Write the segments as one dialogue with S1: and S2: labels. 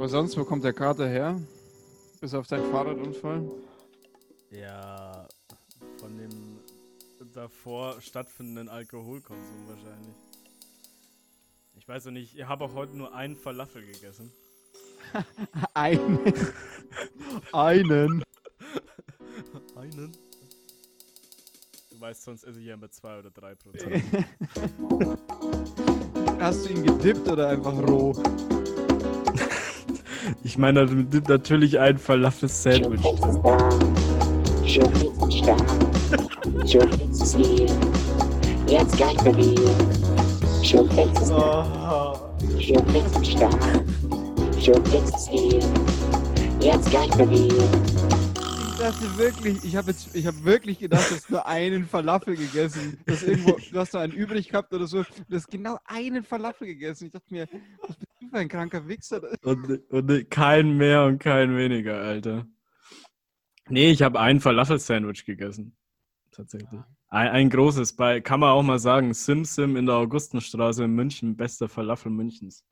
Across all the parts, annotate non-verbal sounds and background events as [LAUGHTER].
S1: Aber sonst, wo kommt der Kater her? Bis auf deinen Fahrradunfall?
S2: Ja, von dem davor stattfindenden Alkoholkonsum wahrscheinlich. Ich weiß noch nicht, ich habe auch heute nur einen Falafel gegessen. [LAUGHS]
S1: einen. einen.
S2: einen? Du weißt, sonst esse ich ja immer zwei oder drei Prozent. [LAUGHS]
S1: Hast du ihn gedippt oder einfach roh?
S2: Ich meine natürlich ein Falafel-Sandwich.
S3: Da. Da. Da.
S1: Ich dachte wirklich, ich habe jetzt, ich habe wirklich gedacht, du hast nur einen Falafel gegessen. Das irgendwo, du hast noch einen übrig gehabt oder so. Du hast genau einen Falafel gegessen. Ich dachte mir, was für ein kranker Wichser?
S2: Und, und kein mehr und kein weniger, Alter. Nee, ich habe ein Falafel-Sandwich gegessen. Tatsächlich. Ein, ein, großes, bei, kann man auch mal sagen, Sim Sim in der Augustenstraße in München, bester Falafel Münchens.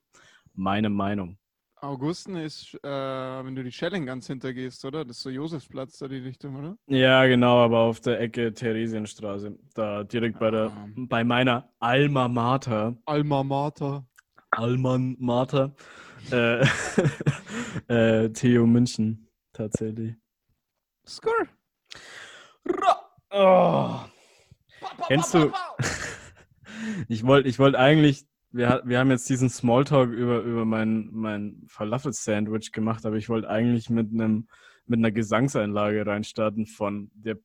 S2: Meine Meinung.
S1: Augusten ist, äh, wenn du die Schelling ganz hintergehst, oder? Das ist so Josefsplatz, da die Richtung, oder?
S2: Ja, genau, aber auf der Ecke Theresienstraße. Da direkt bei der, ah. bei meiner Alma Mater.
S1: Alma Mater.
S2: Alman Mater. äh, [LAUGHS] äh, Theo München, tatsächlich.
S1: Skur.
S2: Oh. Kennst du? [LAUGHS] ich wollte ich wollt eigentlich, wir, wir haben jetzt diesen Smalltalk über, über mein, mein Falafel-Sandwich gemacht, aber ich wollte eigentlich mit einem mit einer Gesangseinlage reinstarten von der,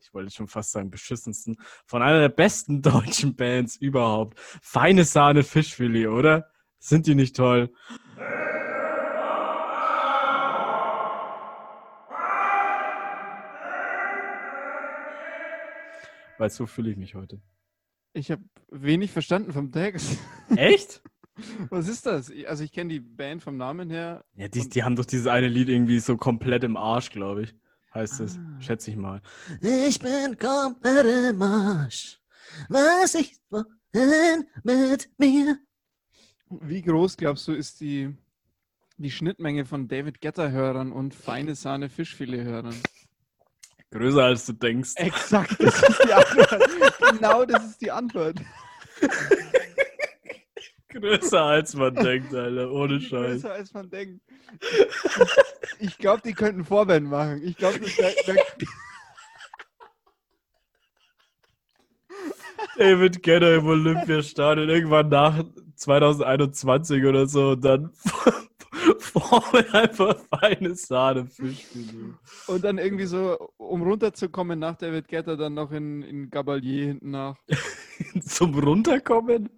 S2: ich wollte schon fast sagen, beschissensten, von einer der besten [LAUGHS] deutschen Bands überhaupt. Feine Sahne Fischfilet, oder? Sind die nicht toll? Weil so fühle ich mich heute.
S1: Ich habe wenig verstanden vom Text. [LAUGHS]
S2: Echt?
S1: Was ist das? Also ich kenne die Band vom Namen her.
S2: Ja, die, die haben doch dieses eine Lied irgendwie so komplett im Arsch, glaube ich. Heißt es, ah. schätze ich mal. Ich bin komplett im Arsch. Was ich wohin mit mir?
S1: Wie groß glaubst du ist die, die Schnittmenge von David Getter-Hörern und feine Sahne Fischfilet-Hörern?
S2: Größer als du denkst.
S1: Exakt, das ist die Antwort. [LAUGHS] genau das ist die Antwort. [LAUGHS]
S2: Größer als man denkt, Alter, ohne Scheiß.
S1: Größer als man denkt. Ich glaube, die könnten Vorband machen. Ich glaube, das wäre.
S2: David Kenner im Olympiastadion irgendwann nach 2021 oder so und dann [LAUGHS] Formel einfach feine Sahne Fischfilet.
S1: Und dann irgendwie so, um runterzukommen nach David Getter, dann noch in, in Gabalier hinten nach. [LAUGHS]
S2: Zum Runterkommen?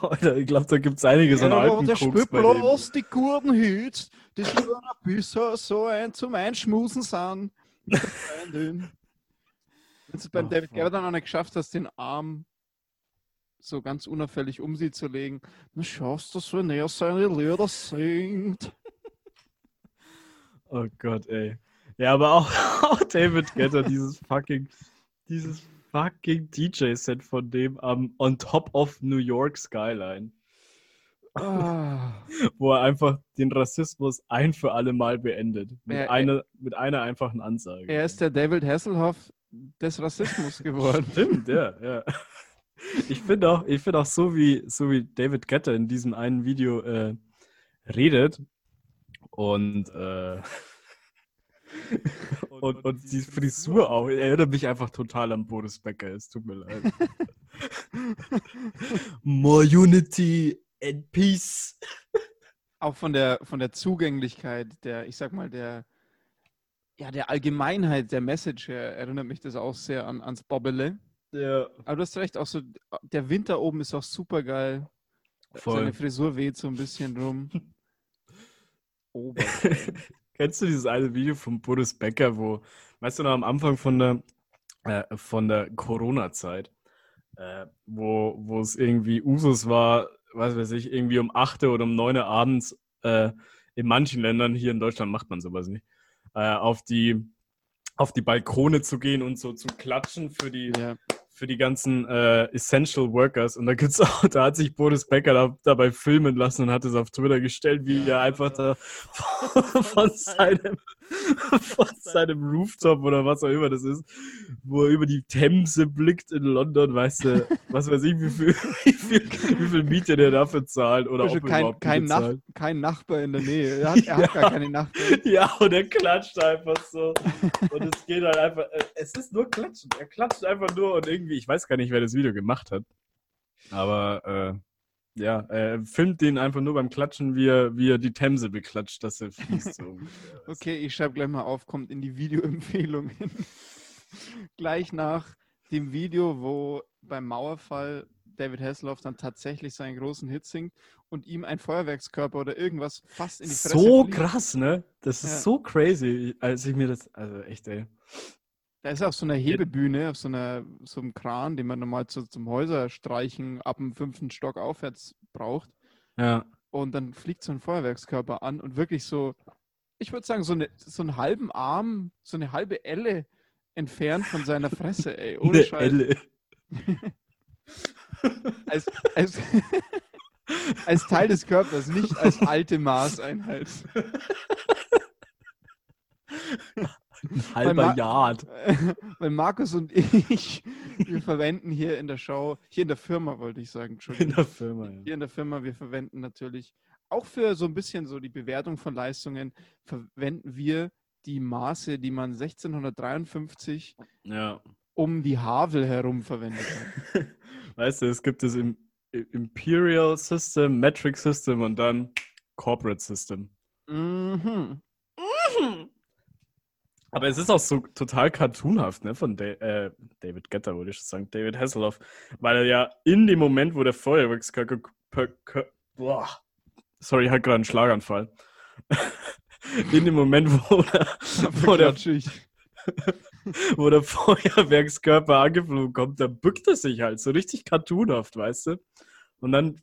S2: Alter, ich glaube, da gibt es einiges
S1: ja,
S2: an alten
S1: Der bloß die Kurden hüt, die so ein bisschen so ein zum Einschmusen sind. [LAUGHS] Wenn du es beim oh, David dann noch nicht geschafft hast, den Arm so ganz unauffällig um sie zu legen. Na, schaust du, wenn er seine Lieder singt.
S2: Oh Gott, ey. Ja, aber auch, [LAUGHS] auch David Getter, dieses fucking, dieses fucking DJ-Set von dem um, on top of New York Skyline. Ah. [LAUGHS] Wo er einfach den Rassismus ein für alle Mal beendet. Mit, er, einer, mit einer einfachen Ansage.
S1: Er ist der David Hasselhoff des Rassismus [LAUGHS] geworden.
S2: Stimmt, ja, ja. Ich finde auch, ich finde auch so wie, so wie David Getter in diesem einen Video äh, redet und, äh, [LAUGHS] und, und, die Frisur auch, erinnert mich einfach total an Boris Becker. Es tut mir leid. [LAUGHS] More Unity and Peace.
S1: Auch von der, von der Zugänglichkeit, der, ich sag mal, der, ja, der Allgemeinheit der Message her erinnert mich das auch sehr an, ans Bobbele.
S2: Ja.
S1: Aber du hast recht, auch so, der Winter oben ist auch super geil. Voll. Seine Frisur weht so ein bisschen rum. [LAUGHS]
S2: Kennst du dieses eine Video von Boris Becker, wo, weißt du noch, am Anfang von der, äh, der Corona-Zeit, äh, wo, wo es irgendwie Usus war, was weiß ich, irgendwie um 8 oder um 9 Uhr abends, äh, in manchen Ländern, hier in Deutschland macht man sowas nicht, äh, auf die auf die Balkone zu gehen und so zu klatschen für die, ja für die ganzen äh, Essential Workers. Und da gibt's [LAUGHS] auch, da hat sich Boris Becker da, dabei filmen lassen und hat es auf Twitter gestellt, wie er einfach da [LAUGHS] von [LAUGHS] seinem, [LAUGHS] von seinem Rooftop oder was auch immer das ist, wo er über die Themse blickt in London, weißt du, [LAUGHS] was weiß ich, wie viel, [LAUGHS] wie viel, wie viel Miete der dafür zahlt oder ob
S1: kein,
S2: überhaupt
S1: kein, Nach kein Nachbar in der Nähe. Er hat, er hat gar keine Nachbarn.
S2: Ja, und er klatscht einfach so. Und es geht halt einfach. äh, Es ist nur Klatschen. Er klatscht einfach nur und irgendwie, ich weiß gar nicht, wer das Video gemacht hat. Aber äh, ja, er filmt den einfach nur beim Klatschen, wie er, wie er die Themse beklatscht, dass er fließt. So. [LAUGHS]
S1: Okay, ich schreibe gleich mal auf, kommt in die Videoempfehlungen. [LAUGHS] gleich nach dem Video, wo beim Mauerfall David Hasselhoff dann tatsächlich seinen großen Hit singt und ihm ein Feuerwerkskörper oder irgendwas fast in die Fresse
S2: So
S1: fliegt.
S2: krass, ne? Das ist
S1: Ja.
S2: so crazy, als ich mir das. Also echt, ey.
S1: Da ist er auf so einer Hebebühne, auf so, einer, so einem Kran, den man normal zu, zum Häuserstreichen ab dem fünften Stock aufwärts braucht.
S2: Ja.
S1: Und dann fliegt so ein Feuerwerkskörper an und wirklich so, ich würde sagen, so, eine, so einen halben Arm, so eine halbe Elle entfernt von seiner Fresse, ey. [LAUGHS] Ohne
S2: Eine
S1: Scheiß.
S2: Elle. [LAUGHS]
S1: Als, als, [LAUGHS] als Teil des Körpers, nicht als alte Maßeinheit. [LAUGHS]
S2: Ein halber Yard. [LAUGHS]
S1: Weil Markus und ich, wir verwenden hier in der Show, hier in der Firma wollte ich sagen,
S2: In
S1: Entschuldigung.
S2: der Firma, ja.
S1: Hier in der Firma, wir verwenden natürlich auch für so ein bisschen so die Bewertung von Leistungen, verwenden wir die Maße, die man 1653
S2: ja.
S1: um die Havel herum verwendet hat. [LAUGHS]
S2: Weißt du, es gibt das im im Imperial System, Metric System und dann Corporate System.
S1: Mhm.
S2: Aber es ist auch so total cartoonhaft, ne, von Da- äh, David Getter, würde ich sagen, David Hasselhoff, weil er ja in dem Moment, wo der Feuerwerkskörper, Kö- Kö- boah, sorry, ich hatte gerade einen Schlaganfall. [LAUGHS] in dem Moment, wo der, wo der, [LAUGHS] wo der Feuerwerkskörper angeflogen kommt, da bückt er sich halt so richtig cartoonhaft, weißt du? Und dann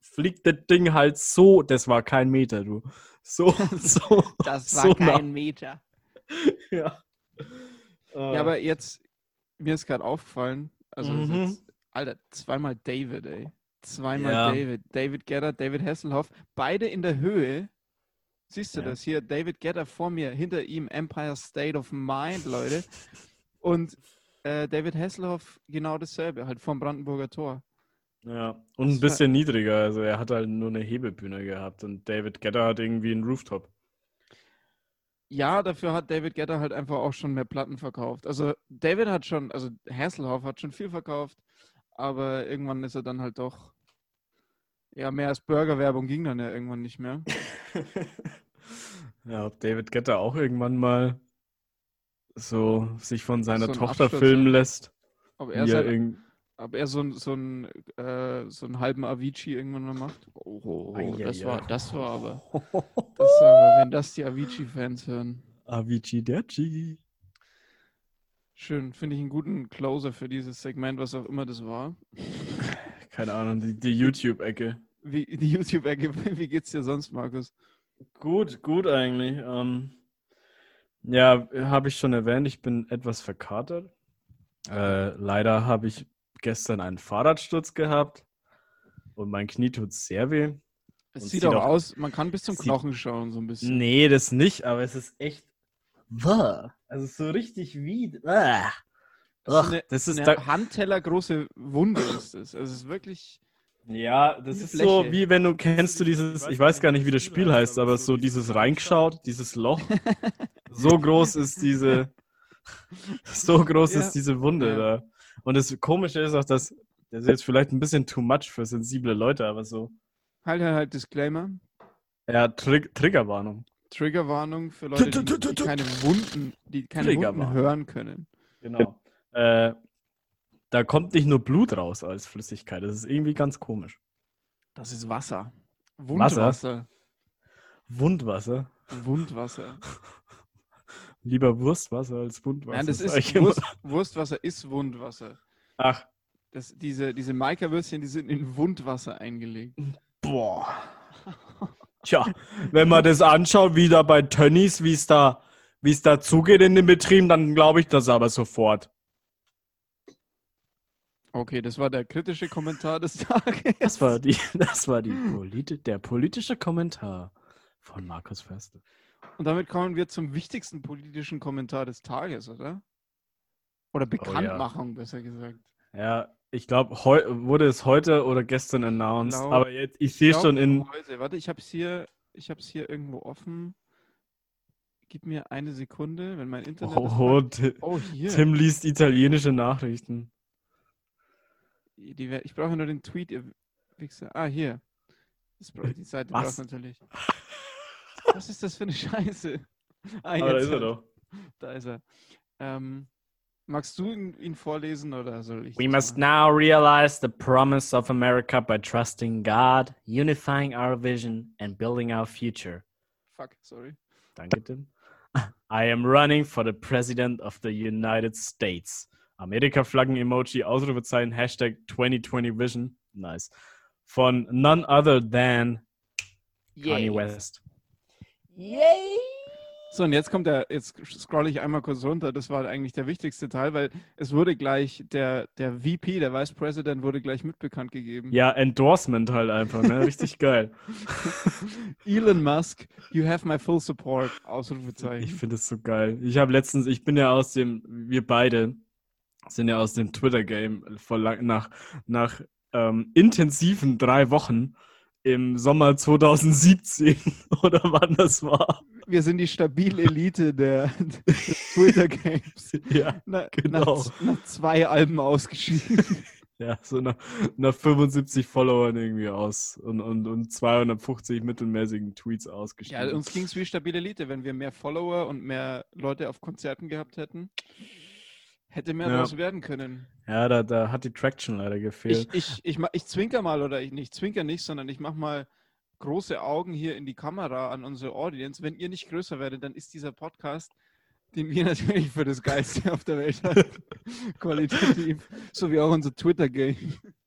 S2: fliegt das Ding halt so, das war kein Meter, du. So, [LAUGHS] so.
S1: Das
S2: so nah.
S1: Meter. [LAUGHS]
S2: Ja.
S1: Ja, aber jetzt, mir ist gerade aufgefallen, also
S2: Mhm.
S1: jetzt, Alter, zweimal David, ey. Zweimal
S2: Ja.
S1: David. David Gedder, David Hasselhoff, beide in der Höhe. Siehst du
S2: Ja.
S1: das hier? David Gedder vor mir, hinter ihm Empire State of Mind, Leute. Und äh, David Hasselhoff genau dasselbe, halt vom Brandenburger Tor.
S2: Ja, und ein bisschen niedriger. Also er hat halt nur eine Hebebühne gehabt und David Getter hat irgendwie einen Rooftop.
S1: Ja, dafür hat David Gedder halt einfach auch schon mehr Platten verkauft. Also David hat schon, also Hasselhoff hat schon viel verkauft, aber irgendwann ist er dann halt doch, ja, mehr als Burgerwerbung ging dann ja irgendwann nicht mehr. [LAUGHS]
S2: Ja, ob David Getter auch irgendwann mal so sich von seiner
S1: So
S2: Tochter
S1: Absturz,
S2: filmen lässt.
S1: Ob er,
S2: er
S1: sein, ob er so, ein- so, ein, äh, so einen halben Avicii irgendwann mal macht. Oh, das war, das war aber, [LAUGHS] das war aber, wenn das die Avicii-Fans hören.
S2: Avicii Derci.
S1: Schön, finde ich einen guten Closer für dieses Segment, was auch immer das war. [LAUGHS]
S2: Keine Ahnung, die, die YouTube-Ecke.
S1: Wie, die YouTube-Ecke, [LAUGHS] wie geht's dir sonst, Markus?
S2: Gut, gut eigentlich. Ähm, ja, habe ich schon erwähnt, ich bin etwas verkatert. Äh, leider habe ich gestern einen Fahrradsturz gehabt und mein Knie tut sehr weh.
S1: Es sieht
S2: sieht
S1: auch aus, man kann bis zum Knochen schauen, so ein bisschen.
S2: Nee, das nicht, aber es ist echt. Wah. Also so richtig wie. Ah.
S1: Das eine,
S2: das ist
S1: eine
S2: da,
S1: handtellergroße Wunde ist es. Also es ist wirklich.
S2: ja, das ist so
S1: Fläche.
S2: wie wenn du kennst du dieses, ich weiß gar nicht, wie das Spiel heißt, aber so dieses reingeschaut, dieses Loch. [LAUGHS] So groß ist diese, [LAUGHS] so groß
S1: Ja.
S2: ist diese Wunde
S1: Ja.
S2: da. Und das Komische ist auch, dass das ist jetzt vielleicht ein bisschen too much für sensible Leute, aber so.
S1: Halt, halt, halt, Disclaimer.
S2: Ja, Trig Triggerwarnung.
S1: Triggerwarnung für Leute, die, die keine Wunden, die keine Wunden hören können.
S2: Genau. Äh, da kommt nicht nur Blut raus als Flüssigkeit. Das ist irgendwie ganz komisch.
S1: Das ist Wasser.
S2: Wasser?
S1: Wundwasser.
S2: Wundwasser. Lieber Wurstwasser als Wundwasser.
S1: Nein, das ist. Wurst, Wurstwasser ist Wundwasser.
S2: Ach,
S1: Das, diese diese Maika-Würstchen, die sind in Wundwasser eingelegt.
S2: boah. Tja, wenn man das anschaut, wie da bei Tönnies, wie es da, wie es da zugeht in den Betrieben, dann glaube ich das aber sofort.
S1: Okay, das war der kritische Kommentar des Tages.
S2: Das war, die, das war die politi der politische Kommentar von Markus Förster.
S1: Und damit kommen wir zum wichtigsten politischen Kommentar des Tages, oder? Oder Bekanntmachung, besser gesagt.
S2: Ja, ich glaube, wurde es heute oder gestern announced.
S1: Glaub-
S2: aber jetzt, ich sehe schon in.
S1: Heute. Warte, ich habe es hier, ich habe es hier irgendwo offen. Gib mir eine Sekunde, wenn mein Internet.
S2: Oh,
S1: oh hier.
S2: Tim liest italienische Nachrichten.
S1: Die, ich brauche nur den Tweet, ihr Wichser. Ah, hier. Das die Seite
S2: Was?
S1: braucht natürlich. Was ist das für eine Scheiße? Ah,
S2: Aber da
S1: jetzt
S2: ist er doch.
S1: Da ist er. Ähm, magst du ihn, ihn vorlesen oder soll ich?
S2: We must now realize the promise of America by trusting God, unifying our vision, and building our future.
S1: Fuck, sorry.
S2: Danke, Tim. [LAUGHS] I am running for the President of the United States. Amerika-Flaggen-Emoji, Ausrufezeichen, Hashtag 2020 Vision. Nice. Von none other than Kanye West.
S1: So, und jetzt kommt der, jetzt scrolle ich einmal kurz runter. Das war eigentlich der wichtigste Teil, weil es wurde gleich, der, der VP, der Vice President, wurde gleich mitbekannt gegeben.
S2: Ja, Endorsement halt einfach, ne? Richtig [LAUGHS] geil.
S1: Elon Musk, you have my full support.
S2: Ich
S1: Ausrufezeichen.
S2: finde es so geil. Ich habe letztens, ich bin ja aus dem, wir beide sind ja aus dem Twitter-Game vor lang, nach, nach ähm, intensiven drei Wochen im Sommer 2017 [LAUGHS] oder wann das war.
S1: Wir sind die stabile Elite der, [LAUGHS] des Twitter-Games.
S2: Ja,
S1: Na,
S2: Genau.
S1: nach, nach zwei Alben ausgeschieden. [LAUGHS]
S2: ja so nach, nach 75 Followern irgendwie aus und, und, und 250 mittelmäßigen Tweets
S1: Ja,
S2: ausgestiegen.
S1: uns ging es wie stabile Elite. Wenn wir mehr Follower und mehr Leute auf Konzerten gehabt hätten, hätte mehr
S2: Ja.
S1: daraus werden können.
S2: ja, da, da hat die Traction leider gefehlt.
S1: Ich, ich, ich, ich zwinker mal oder ich nicht zwinker nicht, sondern ich mache mal große Augen hier in die Kamera an unsere Audience. Wenn ihr nicht größer werdet, dann ist dieser Podcast, den wir [LAUGHS] natürlich für das Geilste auf der Welt halten, [LAUGHS] qualitativ, so wie auch unser Twitter-Game.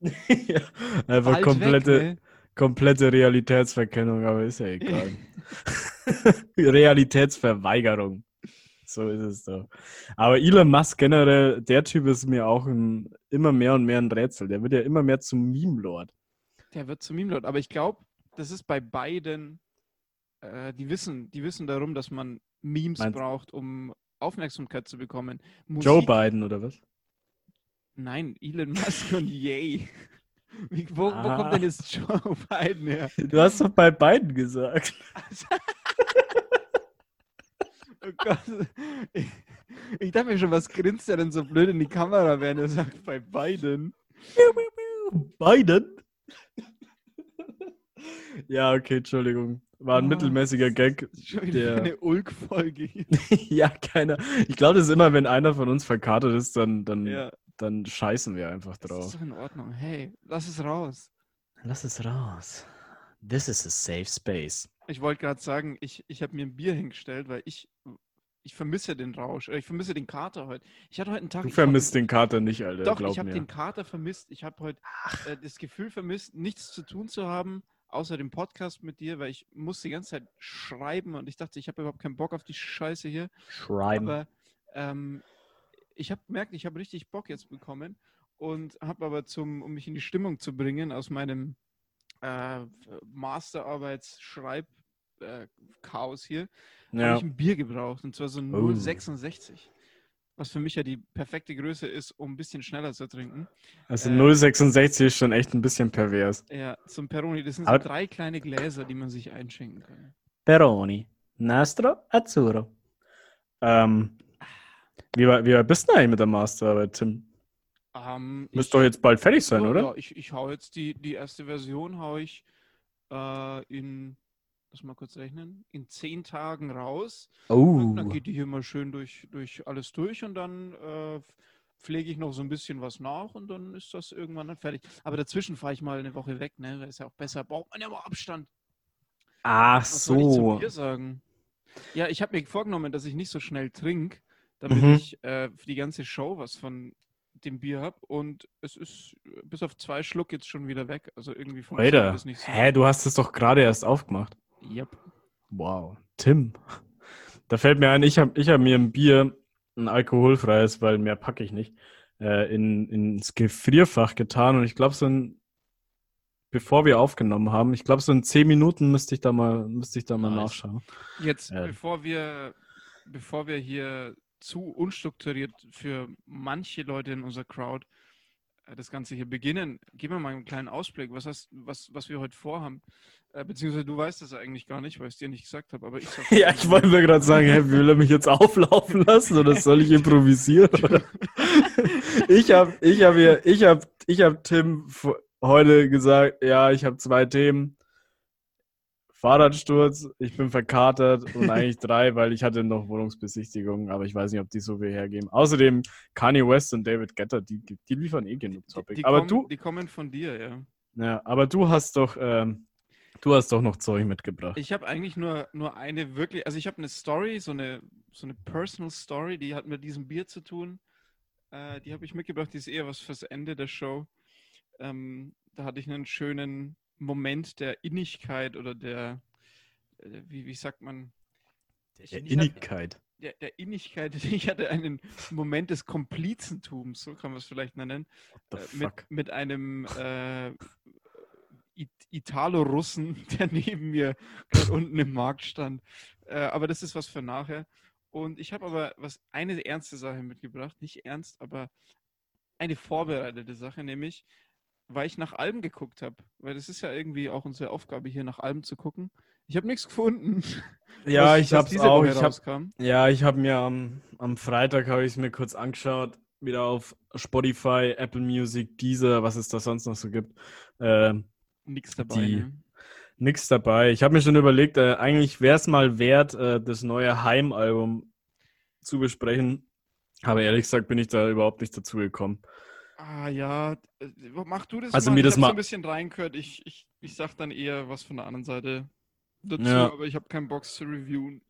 S1: [LAUGHS]
S2: ja, einfach
S1: Bald
S2: komplette,
S1: Weg, ne?
S2: komplette Realitätsverkennung, aber ist ja egal. Realitätsverweigerung. So ist es doch. Aber Elon Musk generell, der Typ ist mir auch ein, immer mehr und mehr ein Rätsel. Der wird ja immer mehr zum Meme-Lord.
S1: Der wird zum Meme-Lord. Aber ich glaube, das ist bei beiden, äh, die, wissen, die wissen darum, dass man Memes
S2: Meinst-
S1: braucht, um Aufmerksamkeit zu bekommen.
S2: Joe
S1: Musik-
S2: Biden oder was?
S1: Nein, Elon Musk und Yay. Wie, wo, wo
S2: Ah.
S1: kommt denn jetzt Joe Biden her?
S2: Du hast doch bei Biden gesagt. [LAUGHS] [LAUGHS]
S1: Oh. Ich, ich dachte mir schon, was grinst er denn so blöd in die Kamera, während er sagt, bei Biden?
S2: Biden? ja, okay, Entschuldigung. War ein
S1: Oh,
S2: mittelmäßiger Gag.
S1: Das Schon
S2: Der-
S1: eine Ulk-Folge hier. [LAUGHS]
S2: ja, keiner. Ich glaube, das ist immer, wenn einer von uns verkartet ist, dann, dann,
S1: Ja,
S2: dann scheißen wir einfach
S1: das
S2: drauf.
S1: ist doch in Ordnung. Hey, lass es raus.
S2: Lass es raus. This is a safe space.
S1: Ich wollte gerade sagen, ich, ich habe mir ein Bier hingestellt, weil ich, ich vermisse den Rausch. äh, Ich vermisse den Kater heute. Ich hatte heute einen Tag.
S2: Du vermisst den Kater nicht, Alter.
S1: Doch, ich habe den Kater vermisst. Ich habe heute äh, das Gefühl vermisst, nichts zu tun zu haben, außer dem Podcast mit dir, weil ich musste die ganze Zeit schreiben und ich dachte, ich habe überhaupt keinen Bock auf die Scheiße hier.
S2: Schreiben.
S1: Aber ähm, ich habe gemerkt, ich habe richtig Bock jetzt bekommen und habe aber zum, um mich in die Stimmung zu bringen, aus meinem äh, Masterarbeits-Schreib-Chaos hier, habe
S2: ja.
S1: ich ein Bier gebraucht und zwar so ein
S2: Oh.
S1: 0,66. Was für mich ja die perfekte Größe ist, um ein bisschen schneller zu trinken.
S2: Also
S1: äh,
S2: 0,66 ist schon echt ein bisschen pervers.
S1: Ja, zum Peroni. Das sind so drei kleine Gläser, die man sich einschenken kann.
S2: Peroni. Nastro Azzurro. Ähm, wie, weit- wie weit bist du denn eigentlich mit der Masterarbeit, Tim?
S1: Ähm,
S2: Müsste doch jetzt bald fertig sein,
S1: ja,
S2: oder?
S1: Ja, ich, ich hau jetzt die, die erste Version, hau ich äh, in, lass mal kurz rechnen, in zehn Tagen raus.
S2: Oh.
S1: Dann geht die hier mal schön durch, durch alles durch und dann äh, pflege ich noch so ein bisschen was nach und dann ist das irgendwann dann fertig. Aber dazwischen fahre ich mal eine Woche weg, ne? Ist ja auch besser. Braucht man ja mal Abstand.
S2: Ach
S1: Was soll ich zu
S2: so.
S1: Bier sagen? Ja, ich habe mir vorgenommen, dass ich nicht so schnell trinke, damit
S2: Mhm.
S1: ich äh, für die ganze Show was von dem Bier habe. Und es ist äh, bis auf zwei Schluck jetzt schon wieder weg. Also irgendwie funktioniert das nicht so.
S2: hä, du hast es doch gerade erst aufgemacht.
S1: Yep.
S2: Wow. Tim. Da fällt mir ein, ich habe ich hab mir ein Bier, ein alkoholfreies, weil mehr packe ich nicht, äh, in, ins Gefrierfach getan und ich glaube, so ein, bevor wir aufgenommen haben, ich glaube, so in zehn Minuten müsste ich da mal, müsste ich da mal
S1: Nice.
S2: nachschauen.
S1: Jetzt,
S2: Ja.
S1: bevor wir, bevor wir hier zu unstrukturiert für manche Leute in unserer Crowd äh, das Ganze hier beginnen, geben wir mal einen kleinen Ausblick, was, hast, was, was wir heute vorhaben. Äh, beziehungsweise du weißt das eigentlich gar nicht, weil ich es dir nicht gesagt habe, aber ich sag's [LAUGHS]
S2: Ja, ich wollte mir gerade sagen, hey, will er mich jetzt auflaufen lassen oder soll ich improvisieren? [LAUGHS] Ich habe ich hab hier, ich habe ich hab Tim heute gesagt, ja, ich habe zwei Themen. Fahrradsturz, ich bin verkatert und eigentlich [LAUGHS] drei, weil ich hatte noch Wohnungsbesichtigungen, aber ich weiß nicht, ob die so viel hergeben. Außerdem Kanye West und David Guetta, die, die liefern eh genug
S1: Die,
S2: Topic.
S1: die,
S2: aber
S1: kommen,
S2: du,
S1: die kommen von dir, ja.
S2: ja, aber du hast doch, ähm, du hast doch noch Zeug mitgebracht.
S1: Ich habe eigentlich nur, nur eine wirklich, also ich habe eine Story, so eine, so eine Personal Story, die hat mit diesem Bier zu tun. Äh, die habe ich mitgebracht, die ist eher was fürs Ende der Show. Ähm, da hatte ich einen schönen Moment der Innigkeit oder der, äh, wie, wie sagt man,
S2: Der Innigkeit.
S1: der, der Innigkeit. [LAUGHS] Ich hatte einen Moment des Komplizentums, so kann man es vielleicht nennen äh, mit, mit einem äh, It- Italo-Russen, [LAUGHS] der neben mir gerade unten im Markt stand. Äh, aber das ist was für nachher. Und ich habe aber was eine ernste Sache mitgebracht, nicht ernst, aber eine vorbereitete Sache, nämlich weil ich nach Alben geguckt habe, weil das ist ja irgendwie auch unsere Aufgabe hier nach Alben zu gucken. Ich habe nichts gefunden.
S2: Ja,
S1: was-
S2: ich
S1: diese
S2: auch. Ich hab, ja, ich habe mir am, am Freitag habe ich es mir kurz angeschaut, wieder auf Spotify, Apple Music, Deezer, was es da sonst noch so gibt. Ähm,
S1: Nichts dabei.
S2: Die-
S1: ne?
S2: nix dabei. Ich habe mir schon überlegt, äh, eigentlich wäre es mal wert, äh, das neue Heim-Album zu besprechen. Aber ehrlich gesagt bin ich da überhaupt nicht dazu gekommen.
S1: Ah ja, äh, mach du das
S2: Also
S1: mal.
S2: mir
S1: ich
S2: das
S1: so
S2: mal-
S1: ein bisschen reingehört. Ich, ich, ich sag dann eher was von der anderen Seite dazu,
S2: Ja.
S1: aber ich habe keinen Bock zu reviewen.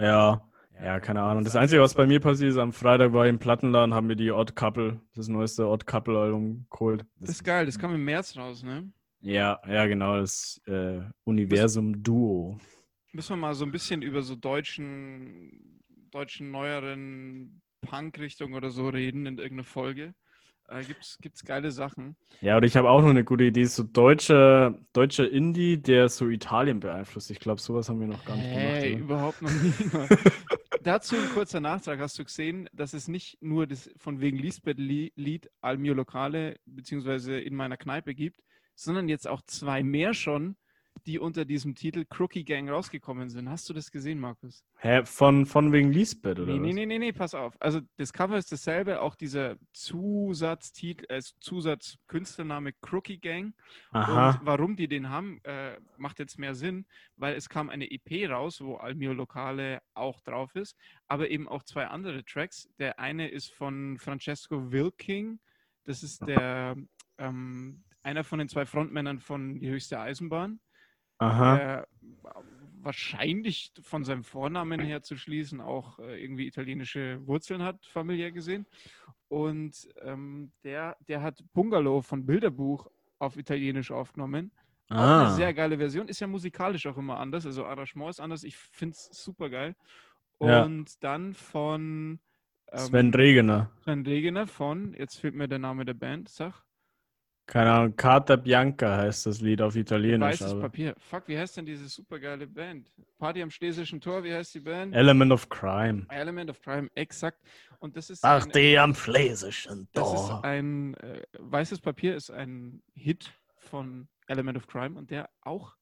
S2: Ja, ja, keine Ahnung. Das Einzige, was bei mir passiert ist, am Freitag war ich im Plattenladen, haben wir die Odd Couple, das neueste Odd Couple-Album geholt.
S1: Das ist geil, das kam im März raus, ne?
S2: Ja, ja, genau, das äh, Universum Duo.
S1: Müssen wir mal so ein bisschen über so deutschen, deutschen neueren Punk-Richtung oder so reden in irgendeiner Folge. Äh, gibt's, gibt's geile Sachen.
S2: Ja, und ich habe auch noch eine gute Idee, so deutscher deutscher Indie, der so Italien beeinflusst. Ich glaube, sowas haben wir noch gar nicht
S1: Hey,
S2: gemacht.
S1: überhaupt noch nie. [LAUGHS] Dazu ein kurzer Nachtrag. Hast du gesehen, dass es nicht nur das von wegen Lisbeth-Lied Al mio Locale beziehungsweise in meiner Kneipe gibt, sondern jetzt auch zwei mehr schon, die unter diesem Titel Crookie Gang rausgekommen sind. Hast du das gesehen, Markus?
S2: Hä, von, von wegen Lisbeth, oder
S1: Nee, nee,
S2: was?
S1: nee, nee, nee, pass auf. Also das Cover ist dasselbe, auch dieser Zusatztitel, äh, Zusatzkünstlername Crookie Gang.
S2: Aha.
S1: Und warum die den haben, äh, macht jetzt mehr Sinn, weil es kam eine EP raus, wo Almio Lokale auch drauf ist, aber eben auch zwei andere Tracks. Der eine ist von Francesco Wilking, das ist der ähm, einer von den zwei Frontmännern von Die höchste Eisenbahn,
S2: Aha.
S1: der wahrscheinlich von seinem Vornamen her zu schließen auch äh, irgendwie italienische Wurzeln hat, familiär gesehen. Und ähm, der, der hat Bungalow von Bilderbuch auf Italienisch aufgenommen. Auch eine
S2: Ah.
S1: sehr geile Version. Ist ja musikalisch auch immer anders. Also Arrangement ist anders. Ich finde es super geil.
S2: Ja.
S1: Und dann von ähm,
S2: Sven Regener.
S1: Sven Regener von, jetzt fehlt mir der Name der Band, sag.
S2: Keine Ahnung, Carta Bianca heißt das Lied auf Italienisch.
S1: Weißes
S2: Aber.
S1: Papier. Fuck, wie heißt denn diese super geile Band? Party am Schlesischen Tor, wie heißt die Band?
S2: Element of Crime.
S1: Element of Crime, exakt. Und das ist
S2: die am Schlesischen
S1: das ist
S2: Tor.
S1: ein äh, Weißes Papier ist ein Hit von Element of Crime und der auch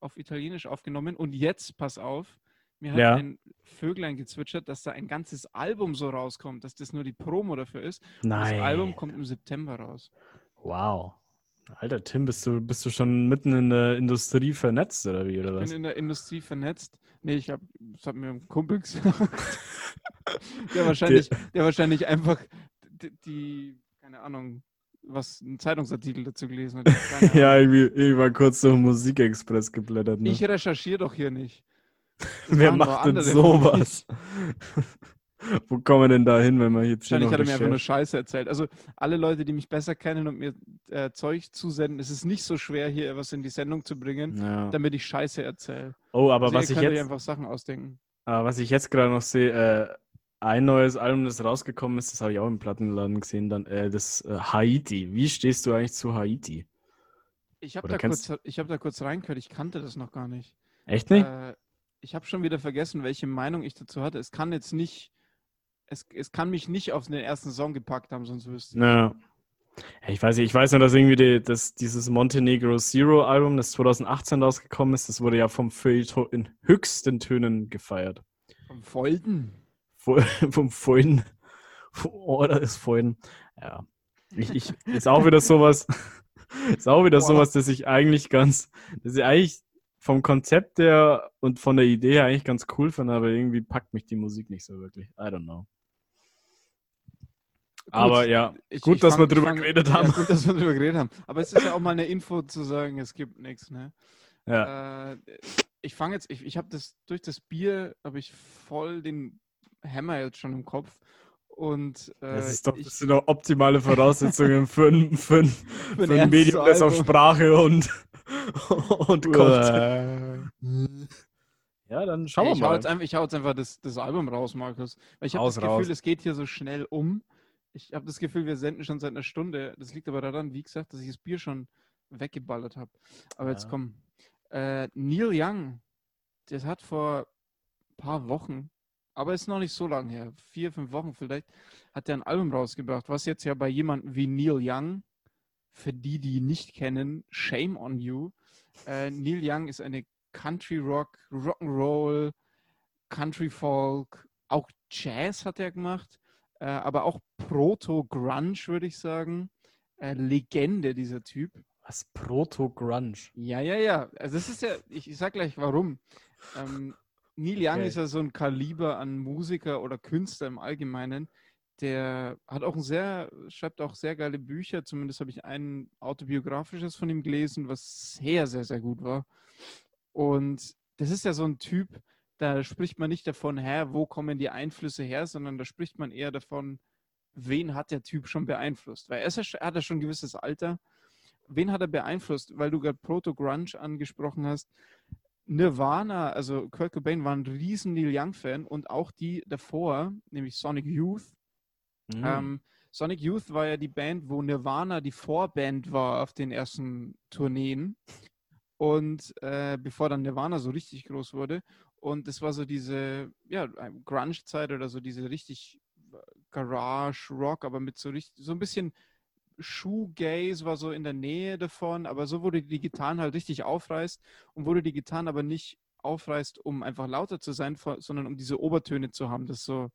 S1: auf Italienisch aufgenommen. Und jetzt, pass auf, mir hat
S2: Ja.
S1: ein Vöglein gezwitschert, dass da ein ganzes Album so rauskommt, dass das nur die Promo dafür ist. Und
S2: Nein.
S1: Das Album kommt im September raus.
S2: Wow. Alter, Tim, bist du, bist du schon mitten in der Industrie vernetzt oder wie, oder
S1: Ich
S2: was?
S1: bin in der Industrie vernetzt. Nee, ich habe, das hat mir ein Kumpel [LAUGHS] gesagt. der, wahrscheinlich, der wahrscheinlich einfach die, die, keine Ahnung, was, einen Zeitungsartikel dazu gelesen hat. [LAUGHS]
S2: Ja, irgendwie, ich war kurz den Musikexpress geblättert. Ne?
S1: Ich recherchiere doch hier nicht. [LAUGHS] Das
S2: Wer macht denn sowas? [LAUGHS] Wo kommen wir denn da hin, wenn man jetzt hier
S1: Wahrscheinlich
S2: noch
S1: hat er mir einfach nur Scheiße erzählt. Also alle Leute, die mich besser kennen und mir äh, Zeug zusenden, es ist nicht so schwer, hier was in die Sendung zu bringen,
S2: ja.
S1: damit ich Scheiße erzähle.
S2: Oh, aber
S1: also
S2: was ich
S1: könnt euch
S2: jetzt,
S1: einfach Sachen ausdenken.
S2: aber was ich jetzt gerade noch sehe, äh, ein neues Album, das rausgekommen ist, das habe ich auch im Plattenladen gesehen, dann äh, das äh, Haiti. Wie stehst du eigentlich zu Haiti?
S1: Ich habe da,
S2: kennst-
S1: kurz, ich hab da kurz reingehört, ich kannte das noch gar nicht.
S2: Echt nicht?
S1: Äh, ich habe schon wieder vergessen, welche Meinung ich dazu hatte. Es kann jetzt nicht, es, es kann mich nicht auf den ersten Song gepackt haben, sonst wüsste ich.
S2: Ja. Ich weiß nicht, ich weiß nur, dass irgendwie die, dass dieses Montenegro Zero Album, das 2018 rausgekommen ist, das wurde ja vom Feuilleton in höchsten Tönen gefeiert.
S1: Vom Folden.
S2: Vo- [LAUGHS] vom Feuden. Oder ist Feuden. Ja. Ich, ich, ist auch wieder sowas, [LAUGHS] ist auch wieder
S1: Boah.
S2: sowas, das ich eigentlich ganz, das ich eigentlich vom Konzept her und von der Idee her eigentlich ganz cool finde, aber irgendwie packt mich die Musik nicht so wirklich. I don't know. Aber ja,
S1: ich-
S2: gut,
S1: ich
S2: dass
S1: fang-
S2: wir drüber
S1: fang-
S2: geredet
S1: ja,
S2: haben.
S1: gut, dass wir drüber geredet haben. Aber es ist ja auch mal eine Info zu sagen, es gibt nichts, ne?
S2: Ja.
S1: Äh, ich fange jetzt, ich, ich habe das durch das Bier habe ich voll den Hammer jetzt schon im Kopf und äh,
S2: Das, ist doch,
S1: ich,
S2: das sind doch optimale Voraussetzungen für ein, [LAUGHS] für ein, für ein
S1: ernstes
S2: Medium, das auf. Sprache und, und kommt. Ja, dann schauen
S1: Ey,
S2: wir
S1: ich hau
S2: mal.
S1: jetzt einfach, ich hau jetzt einfach das, das Album raus, Markus. Weil ich habe
S2: Raus,
S1: das Gefühl,
S2: raus.
S1: es geht hier so schnell um. Ich habe das Gefühl, wir senden schon seit einer Stunde. Das liegt aber daran, wie gesagt, dass ich das Bier schon weggeballert habe. Aber jetzt
S2: Ja.
S1: komm. Äh, Neil Young, das hat vor ein paar Wochen, aber ist noch nicht so lange her, vier, fünf Wochen vielleicht, hat er ein Album rausgebracht, was jetzt ja bei jemandem wie Neil Young, für die, die ihn nicht kennen, Shame on You. Äh, Neil Young ist eine Country Rock, Rock'n'Roll, Country Folk, auch Jazz hat er gemacht, äh, aber auch Proto-Grunge, würde ich sagen. Äh, Legende, dieser Typ.
S2: Was? Proto-Grunge.
S1: Ja, ja, ja. Also das ist ja, ich, ich sag gleich warum. Ähm, Neil Young
S2: Okay.
S1: ist ja so ein Kaliber an Musiker oder Künstler im Allgemeinen. Der hat auch ein sehr, schreibt auch sehr geile Bücher. Zumindest habe ich ein autobiografisches von ihm gelesen, was sehr, sehr, sehr gut war. Und das ist ja so ein Typ, da spricht man nicht davon, hä, wo kommen die Einflüsse her, sondern da spricht man eher davon, wen hat der Typ schon beeinflusst. Weil er, ist er hat ja schon ein gewisses Alter. Wen hat er beeinflusst? Weil du gerade Proto-Grunge angesprochen hast. Nirvana, also Kurt Cobain war ein riesen Neil Young-Fan und auch die davor, nämlich Sonic Youth.
S2: Mhm.
S1: Ähm, Sonic Youth war ja die Band, wo Nirvana die Vorband war auf den ersten Tourneen. Und äh, bevor dann Nirvana so richtig groß wurde. Und das war so diese, ja, Grunge-Zeit oder so diese richtig Garage-Rock, aber mit so richtig, so ein bisschen Shoegaze war so in der Nähe davon, aber so, du die Gitarren halt richtig aufreißt und du die Gitarren aber nicht aufreißt, um einfach lauter zu sein, sondern um diese Obertöne zu haben, dass so,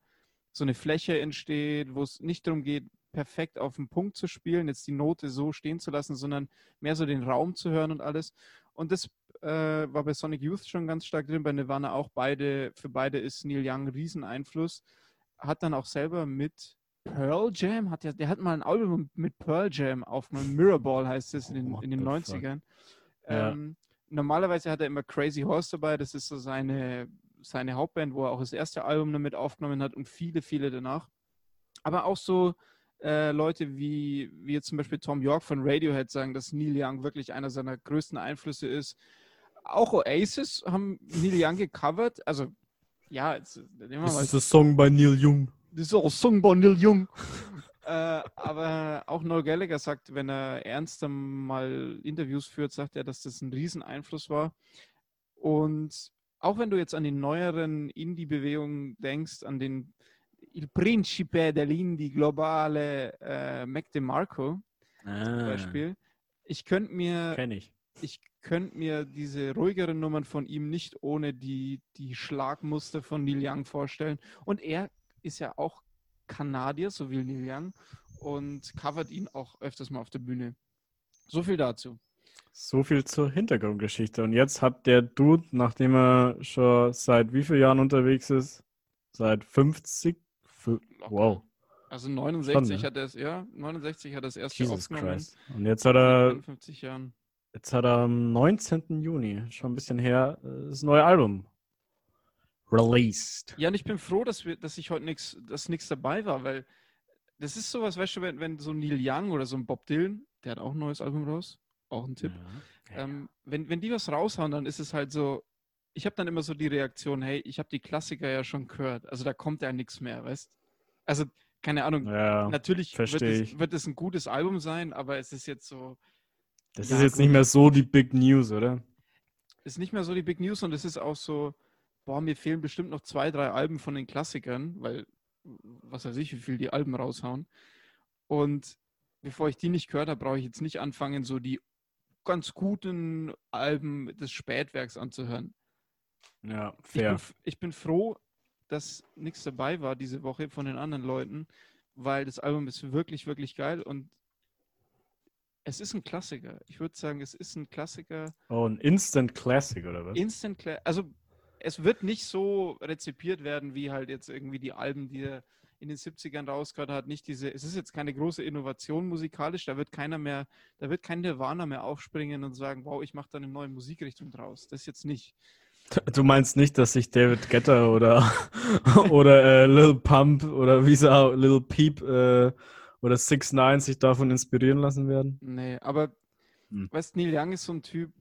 S1: so eine Fläche entsteht, wo es nicht darum geht, perfekt auf den Punkt zu spielen, jetzt die Note so stehen zu lassen, sondern mehr so den Raum zu hören und alles. Und das äh, war bei Sonic Youth schon ganz stark drin, bei Nirvana auch beide, für beide ist Neil Young ein Rieseneinfluss. Hat dann auch selber mit Pearl Jam, hat ja, der hat mal ein Album mit Pearl Jam aufgenommen, Mirrorball heißt es in den, in den
S2: the fuck?
S1: 90ern.
S2: Ja.
S1: Ähm, normalerweise hat er immer Crazy Horse dabei, das ist so seine, seine Hauptband, wo er auch das erste Album damit aufgenommen hat und viele, viele danach. Aber auch so äh, Leute wie, wie jetzt zum Beispiel Tom York von Radiohead sagen, dass Neil Young wirklich einer seiner größten Einflüsse ist. Auch Oasis haben Neil Young gecovert. Also, ja, jetzt, nehmen wir mal
S2: das ist der Song bei Neil Young.
S1: das ist auch Song von Neil Young. [LAUGHS] äh, aber auch Noel Gallagher sagt, wenn er ernster mal Interviews führt, sagt er, dass das ein Rieseneinfluss war. Und auch wenn du jetzt an die neueren Indie-Bewegungen denkst, an den Il Principe dell'Indie globale äh, Mac DeMarco zum
S2: Ah,
S1: Beispiel, ich könnte mir
S2: kenn ich.
S1: Ich könnte mir diese ruhigeren Nummern von ihm nicht ohne die, die Schlagmuster von Neil Young vorstellen. Und er ist ja auch Kanadier, so wie Neil Young, und covert ihn auch öfters mal auf der Bühne. So viel dazu.
S2: So viel zur Hintergrundgeschichte. Und jetzt hat der Dude, nachdem er schon seit wie vielen Jahren unterwegs ist? Seit 50? Fü- Wow.
S1: Also 69
S2: Schon, ne?
S1: hat er es, ja, 69 hat er das erste
S2: Jesus
S1: aufgenommen.
S2: Christ. Und jetzt hat er
S1: 51 Jahren.
S2: Jetzt hat er am 19. Juni, schon ein bisschen her, äh, das neue Album released.
S1: Ja, und ich bin froh, dass wir, dass ich heute nichts, dass nichts dabei war, weil das ist sowas, weißt du, wenn, wenn so ein Neil Young oder so ein Bob Dylan, der hat auch ein neues Album raus, auch ein Tipp.
S2: Ja.
S1: Ähm, wenn, wenn die was raushauen, dann ist es halt so, ich habe dann immer so die Reaktion, hey, ich habe die Klassiker ja schon gehört, also da kommt ja nichts mehr, weißt? Also keine Ahnung,
S2: Ja,
S1: natürlich wird es, wird es ein gutes Album sein, aber es ist jetzt so,
S2: das
S1: Ja,
S2: ist jetzt
S1: gut.
S2: nicht mehr so die Big News, oder?
S1: ist nicht mehr so die Big News und es ist auch so, boah, mir fehlen bestimmt noch zwei, drei Alben von den Klassikern, weil was weiß ich, wie viel die Alben raushauen. Und bevor ich die nicht gehört habe, brauche ich jetzt nicht anfangen, so die ganz guten Alben des Spätwerks anzuhören.
S2: Ja,
S1: Ich bin,
S2: fair.
S1: ich bin froh, dass nichts dabei war diese Woche von den anderen Leuten, weil das Album ist wirklich, wirklich geil und es ist ein Klassiker. Ich würde sagen, es ist ein Klassiker.
S2: Oh, ein Instant Classic, oder was?
S1: Instant Cla Also es wird nicht so rezipiert werden, wie halt jetzt irgendwie die Alben, die er in den 70ern rausgehört hat. Nicht diese, es ist jetzt keine große Innovation musikalisch, da wird keiner mehr, da wird kein Nirvana mehr aufspringen und sagen, wow, ich mache da eine neue Musikrichtung draus. Das jetzt nicht.
S2: Du meinst nicht, dass sich David Guetta oder, [LAUGHS] oder äh, Lil Pump oder wie sie auch, Lil Peep äh, oder 6 9 sich davon inspirieren lassen werden?
S1: Nee, aber
S2: Hm.
S1: weißt Neil Young ist so ein Typ,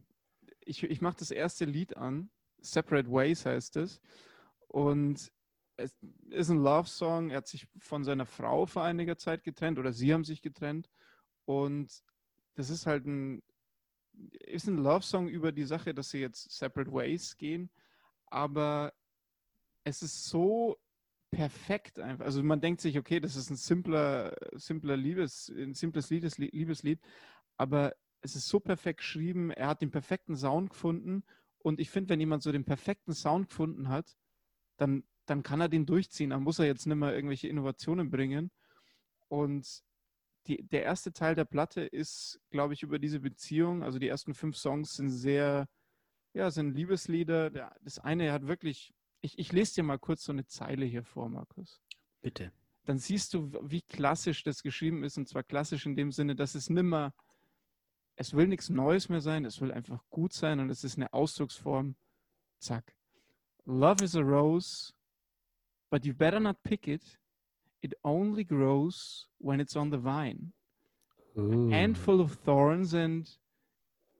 S1: ich, ich mache das erste Lied an, Separate Ways heißt es. Und es ist ein Love-Song, er hat sich von seiner Frau vor einiger Zeit getrennt oder sie haben sich getrennt. Und das ist halt ein, ist ein Love-Song über die Sache, dass sie jetzt Separate Ways gehen. Aber es ist so perfekt einfach. Also man denkt sich, okay, das ist ein simpler, simpler Liebes, ein simples Liedes, Liebeslied, aber es ist so perfekt geschrieben. Er hat den perfekten Sound gefunden und ich finde, wenn jemand so den perfekten Sound gefunden hat, dann, dann kann er den durchziehen. Dann muss er jetzt nicht mehr irgendwelche Innovationen bringen. Und die, der erste Teil der Platte ist, glaube ich, über diese Beziehung. Also die ersten fünf Songs sind sehr, ja, sind Liebeslieder. Der, das eine hat wirklich, ich, ich lese dir mal kurz so eine Zeile hier vor, Markus.
S2: Bitte.
S1: Dann siehst du, wie klassisch das geschrieben ist. Und zwar klassisch in dem Sinne, dass es nimmer, es will nichts Neues mehr sein, es will einfach gut sein und es ist eine Ausdrucksform. Zack. Love is a rose, but you better not pick it. It only grows when it's on the vine. handful of thorns and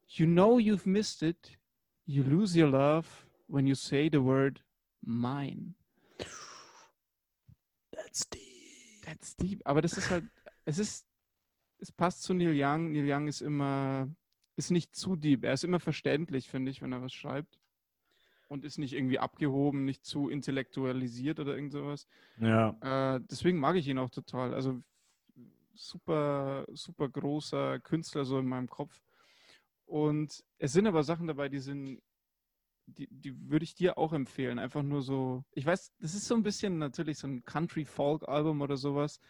S1: you know you've missed it. You lose your love when you say the word mine.
S2: That's deep.
S1: That's deep. Aber das ist halt, es ist, es passt zu Neil Young. Neil Young ist immer, ist nicht zu deep. Er ist immer verständlich, finde ich, wenn er was schreibt. Und ist nicht irgendwie abgehoben, nicht zu intellektualisiert oder irgend sowas.
S2: Ja,
S1: Äh, deswegen mag ich ihn auch total. Also super, super großer Künstler so in meinem Kopf. Und es sind aber Sachen dabei, die sind, die, die würde ich dir auch empfehlen. Einfach nur so, ich weiß, das ist so ein bisschen natürlich so ein Country-Folk-Album oder sowas.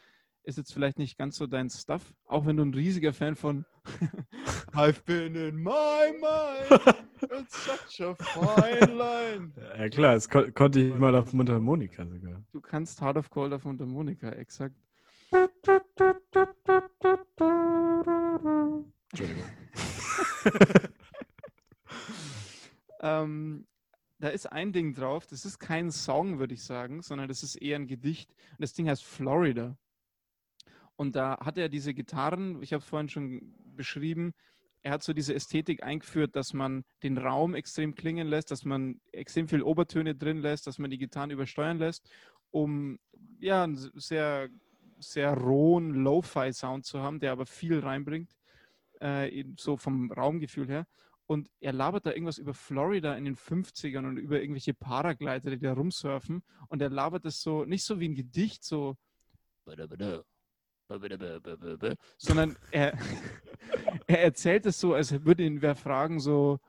S1: Ist jetzt vielleicht nicht ganz so dein Stuff, auch wenn du ein riesiger Fan von [LAUGHS] I've been in my mind, it's such a fine line. [LAUGHS]
S2: ja klar, das kon konnte ich mal auf Mundharmonika sogar.
S1: Du kannst Heart of Gold auf Mundharmonika, exakt.
S2: Entschuldigung. [LAUGHS]
S1: Ähm, da ist ein Ding drauf, das ist kein Song, würde ich sagen, sondern das ist eher ein Gedicht. Und das Ding heißt Florida. Und da hat er diese Gitarren, ich habe es vorhin schon beschrieben, er hat so diese Ästhetik eingeführt, dass man den Raum extrem klingen lässt, dass man extrem viel Obertöne drin lässt, dass man die Gitarren übersteuern lässt, um ja einen sehr, sehr rohen Lo-Fi-Sound zu haben, der aber viel reinbringt, äh, so vom Raumgefühl her. Und er labert da irgendwas über Florida in den 50ern und über irgendwelche Paragleiter, die da rumsurfen. Und er labert das so, nicht so wie ein Gedicht, so, sondern er, [LAUGHS] er erzählt es so, als würde ihn wer fragen, so,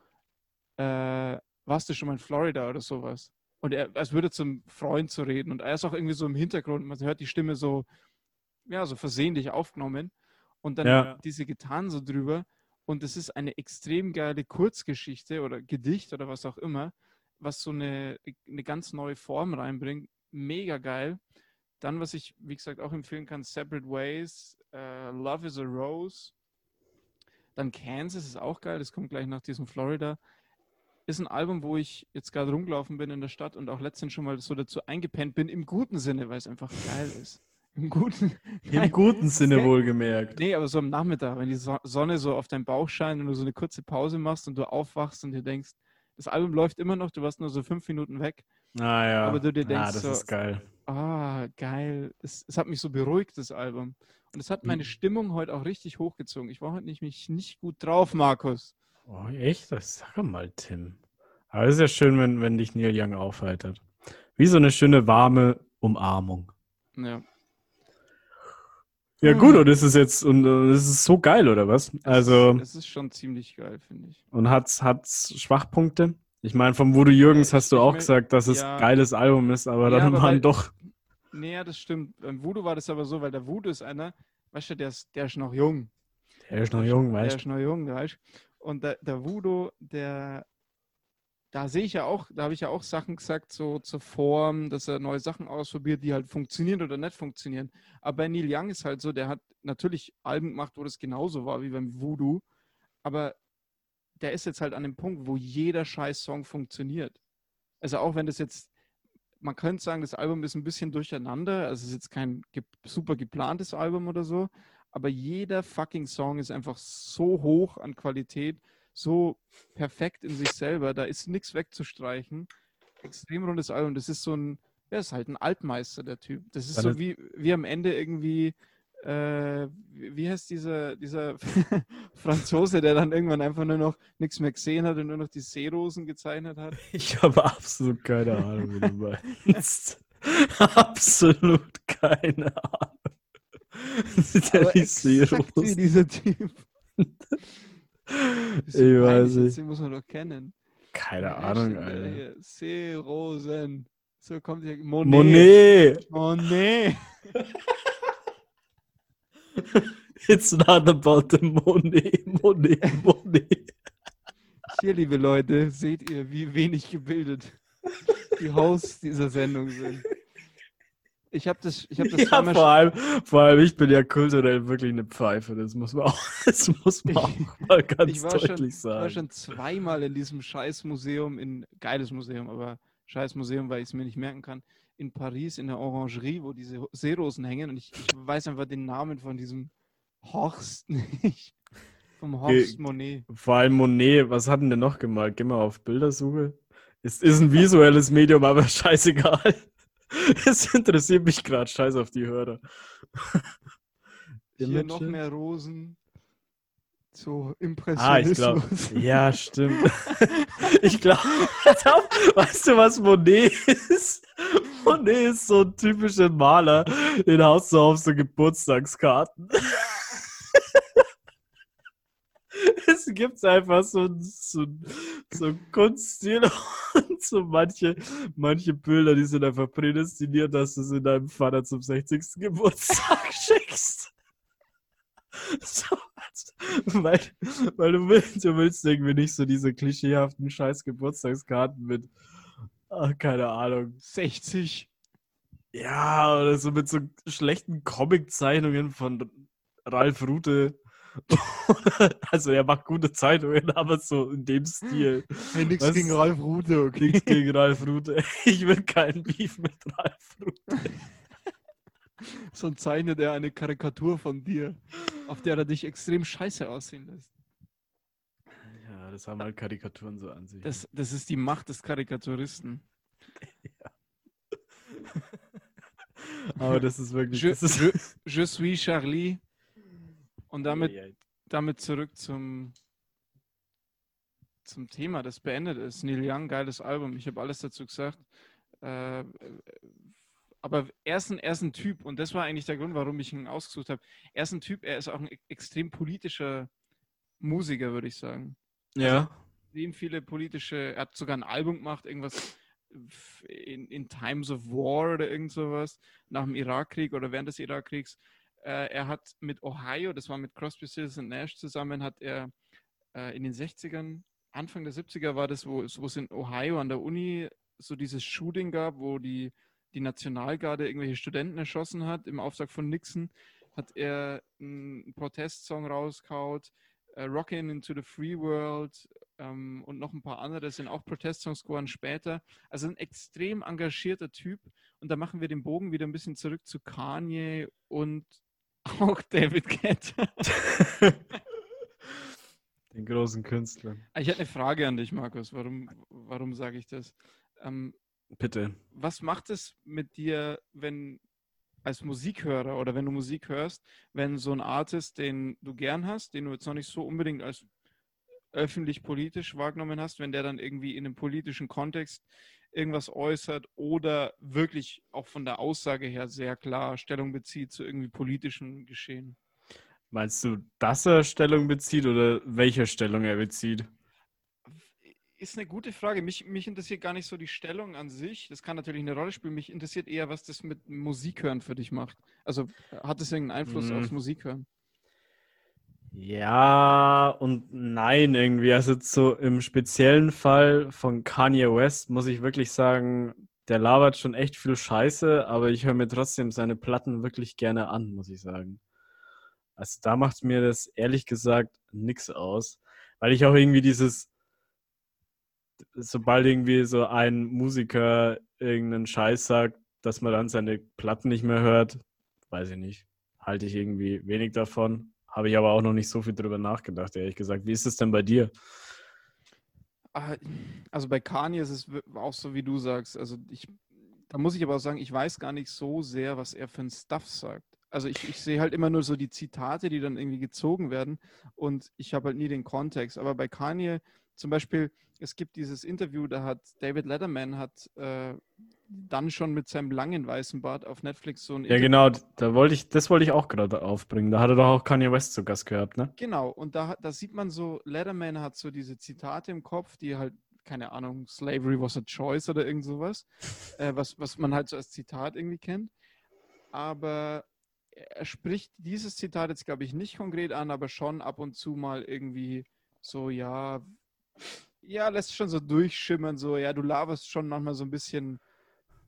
S1: äh, warst du schon mal in Florida oder sowas? Und er, als würde zum Freund zu reden. Und er ist auch irgendwie so im Hintergrund, man hört die Stimme so, ja, so versehentlich aufgenommen. Und dann
S2: Ja.
S1: diese Gitarren so drüber. Und es ist eine extrem geile Kurzgeschichte oder Gedicht oder was auch immer, was so eine, eine ganz neue Form reinbringt. Mega geil. Dann, was ich, wie gesagt, auch empfehlen kann, Separate Ways, äh, Love is a Rose. Dann Kansas ist auch geil, das kommt gleich nach diesem Florida. Ist ein Album, wo ich jetzt gerade rumgelaufen bin in der Stadt und auch letztens schon mal so dazu eingepennt bin, im guten Sinne, weil es einfach geil ist. Im guten, [LAUGHS]
S2: Im guten Sinne wohlgemerkt.
S1: Nee, aber so am Nachmittag, wenn die So- Sonne so auf deinen Bauch scheint und du so eine kurze Pause machst und du aufwachst und dir denkst, Das Album läuft immer noch, du warst nur so fünf Minuten weg.
S2: Ah ja.
S1: Aber du dir
S2: ja,
S1: denkst
S2: das
S1: so-
S2: ist geil.
S1: Ah, geil. Es, es hat mich so beruhigt, das Album. Und es hat meine
S2: Mhm.
S1: Stimmung heute auch richtig hochgezogen. Ich war heute nicht, mich nicht gut drauf, Markus.
S2: Oh, echt? Das sag mal, Tim. Aber es ist ja schön, wenn, wenn dich Neil Young aufheitert. Wie so eine schöne, warme Umarmung.
S1: Ja.
S2: Ja,
S1: Hm.
S2: gut, und ist es jetzt, und es ist so geil, oder was?
S1: Es
S2: Also,
S1: Ist, es ist schon ziemlich geil, finde ich.
S2: und hat's, hat's Schwachpunkte? Ich meine, vom Voodoo Jürgens hast du auch
S1: mein,
S2: gesagt, dass es
S1: ja.
S2: ein geiles Album ist, aber
S1: Ja,
S2: dann
S1: aber
S2: waren
S1: weil-
S2: doch.
S1: Nee, das stimmt. Beim Voodoo war das aber so, weil der Voodoo ist einer, weißt du, der ist, der ist noch jung.
S2: Der ist noch jung,
S1: Der
S2: weißt
S1: ist noch jung, weißt du. Und der, der Voodoo, der, da sehe ich ja auch, da habe ich ja auch Sachen gesagt, so zur Form, dass er neue Sachen ausprobiert, die halt funktionieren oder nicht funktionieren. Aber Neil Young ist halt so, der hat natürlich Alben gemacht, wo das genauso war wie beim Voodoo, aber der ist jetzt halt an dem Punkt, wo jeder scheiß Song funktioniert. Also auch wenn das jetzt, man könnte sagen, das Album ist ein bisschen durcheinander, also es ist jetzt kein super geplantes Album oder so, aber jeder fucking Song ist einfach so hoch an Qualität, so perfekt in sich selber, da ist nichts wegzustreichen. Extrem rundes Album, das ist so ein, ja, ist halt ein Altmeister, der Typ. Das ist so
S2: ist-
S1: wie, wie am Ende irgendwie, äh, wie wie heißt dieser, dieser [LAUGHS] Franzose, der dann irgendwann einfach nur noch nichts mehr gesehen hat und nur noch die Seerosen gezeichnet hat? [LAUGHS]
S2: Ich habe absolut keine Ahnung, wie du meinst. [LAUGHS] absolut keine Ahnung. Der
S1: Aber
S2: die
S1: exakt wie
S2: Seerosen.
S1: dieser Typ. [LAUGHS]
S2: Ich weiß nicht.
S1: Den muss man doch kennen.
S2: Keine
S1: Wer
S2: Ahnung, Alter.
S1: Seerosen. So kommt hier. Monet.
S2: Monet!
S1: Monet. [LAUGHS]
S2: It's not about the Monet, Monet, Monet.
S1: Hier, liebe Leute, seht ihr, wie wenig gebildet die Hosts dieser Sendung sind. Ich habe das, ich habe das
S2: Ja, vor allem, vor allem, ich bin ja kulturell wirklich eine Pfeife. Das muss man auch, [LAUGHS] das muss man auch mal ganz
S1: ich war
S2: deutlich
S1: schon, war
S2: sagen.
S1: schon zweimal in diesem Scheißmuseum, in geiles Museum, aber Scheißmuseum, weil ich es mir nicht merken kann, in Paris in der Orangerie, wo diese Seerosen hängen und ich, ich weiß einfach den Namen von diesem Horst [LAUGHS] nicht. Vom Horst Monet.
S2: Vor allem Monet, was hat denn der noch gemalt? Geh mal auf Bildersuche. Es ist ein visuelles Medium, aber [LAUGHS] scheißegal. [LAUGHS] Es interessiert mich gerade. Scheiß auf die Hörer.
S1: Hier noch mehr Rosen. So
S2: Ah,
S1: Impressionismus.
S2: ich glaube. Ja, stimmt. [LAUGHS] ich glaube, weißt du, was Monet ist? Monet ist so ein typischer Maler, den haust du auf so Geburtstagskarten. [LAUGHS] es gibt einfach so, so, so ein Kunststil so manche, manche Bilder, die sind einfach prädestiniert, dass du sie deinem Vater zum 60. Geburtstag [LAUGHS] schickst. So, weil, weil du willst, du willst irgendwie nicht so diese klischeehaften scheiß Geburtstagskarten mit, ach, keine Ahnung.
S1: 60.
S2: Ja, oder so mit so schlechten Comiczeichnungen von Ralf Rute. [LAUGHS] also er macht gute Zeichnungen, aber so in dem Stil.
S1: Hey, nix
S2: Was?
S1: gegen Ralf Rute, okay.
S2: Nichts [LAUGHS] gegen Ralf Rute. [LAUGHS] Ich will keinen Beef mit Ralf Rute.
S1: Sonst zeichnet er eine Karikatur von dir, auf der er dich extrem scheiße aussehen lässt.
S2: Ja, das haben halt Karikaturen so an sich.
S1: Das, das ist die Macht des Karikaturisten.
S2: aber das ist wirklich.
S1: Je, je, je suis Charlie. Und damit,
S2: Ja, ja.
S1: damit zurück zum, zum Thema, das beendet ist. Neil Young, geiles Album. Ich habe alles dazu gesagt. Äh, aber er ist, ein, er ist ein Typ und das war eigentlich der Grund, warum ich ihn ausgesucht habe. Er ist ein Typ, er ist auch ein e- extrem politischer Musiker, würde ich sagen.
S2: ja.
S1: extrem viele politische, er hat sogar ein Album gemacht, irgendwas in, in Times of War oder irgend sowas, nach dem Irakkrieg oder während des Irakkriegs. Äh, er hat mit Ohio, das war mit Crosby, Stills und Nash zusammen, hat er äh, in den 60ern, Anfang der 70er war das, wo, es- in Ohio an der Uni so dieses Shooting gab, wo die, die Nationalgarde irgendwelche Studenten erschossen hat, im Auftrag von Nixon, hat er einen Protestsong rauskaut, äh, Rockin' into the Free World ähm, und noch ein paar andere, das sind auch Protestsongs geworden später. Also ein extrem engagierter Typ. Und da machen wir den Bogen wieder ein bisschen zurück zu Kanye und auch David Guetta. [LAUGHS]
S2: Den großen Künstlern.
S1: Ich hätte eine Frage an dich, Markus. Warum, warum sage ich das? Ähm,
S2: Bitte.
S1: was macht es mit dir, wenn als Musikhörer oder wenn du Musik hörst, wenn so ein Artist, den du gern hast, den du jetzt noch nicht so unbedingt als öffentlich politisch wahrgenommen hast, wenn der dann irgendwie in einem politischen Kontext irgendwas äußert oder wirklich auch von der Aussage her sehr klar Stellung bezieht zu irgendwie politischen Geschehen?
S2: Meinst du, dass er Stellung bezieht oder welche Stellung er bezieht?
S1: Ist eine gute Frage. Mich, mich interessiert gar nicht so die Stellung an sich. Das kann natürlich eine Rolle spielen. Mich interessiert eher, was das mit Musikhören für dich macht. Also hat es irgendeinen Einfluss
S2: Mhm.
S1: aufs Musikhören?
S2: Ja und nein irgendwie. Also so im speziellen Fall von Kanye West muss ich wirklich sagen, der labert schon echt viel Scheiße, aber ich höre mir trotzdem seine Platten wirklich gerne an, muss ich sagen. Also da macht mir das ehrlich gesagt nix aus, weil ich auch irgendwie dieses, sobald irgendwie so ein Musiker irgendeinen Scheiß sagt, dass man dann seine Platten nicht mehr hört, weiß ich nicht, halte ich irgendwie wenig davon. Habe ich aber auch noch nicht so viel drüber nachgedacht, ehrlich gesagt. Wie ist es denn bei dir?
S1: Ah, Also bei Kanye ist es auch so, wie du sagst. Also ich, da muss ich aber auch sagen, ich weiß gar nicht so sehr, was er für ein Stuff sagt. Also ich, ich sehe halt immer nur so die Zitate, die dann irgendwie gezogen werden und ich habe halt nie den Kontext. Aber bei Kanye zum Beispiel, es gibt dieses Interview, da hat David Letterman hat äh, dann schon mit seinem langen weißen Bart auf Netflix so ein
S2: Ja, genau, da wollte ich, das wollte ich auch gerade aufbringen. Da hat er doch auch Kanye West zu Gast gehabt, ne?
S1: Genau, und da, da sieht man so, Letterman hat so diese Zitate im Kopf, die halt, keine Ahnung, Slavery was a choice oder irgend sowas, [LAUGHS] äh, was, was man halt so als Zitat irgendwie kennt. Aber er spricht dieses Zitat jetzt, glaube ich, nicht konkret an, aber schon ab und zu mal irgendwie so, ja, ja, lässt schon so durchschimmern, so, ja, du laberst schon manchmal so ein bisschen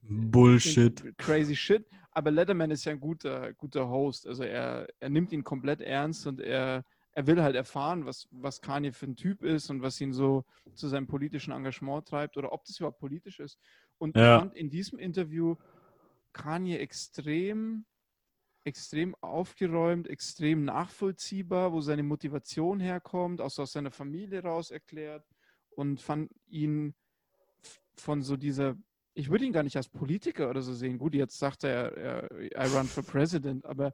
S2: Bullshit.
S1: crazy shit. Aber Letterman ist ja ein guter, guter Host. Also er, er nimmt ihn komplett ernst und er, er will halt erfahren, was, was Kanye für ein Typ ist und was ihn so zu seinem politischen Engagement treibt oder ob das überhaupt politisch ist. Und
S2: Ja.
S1: fand in diesem Interview Kanye extrem, extrem aufgeräumt, extrem nachvollziehbar, wo seine Motivation herkommt, auch so aus seiner Familie raus erklärt und fand ihn von so dieser ich würde ihn gar nicht als Politiker oder so sehen. Gut, jetzt sagt er, er I run for president, aber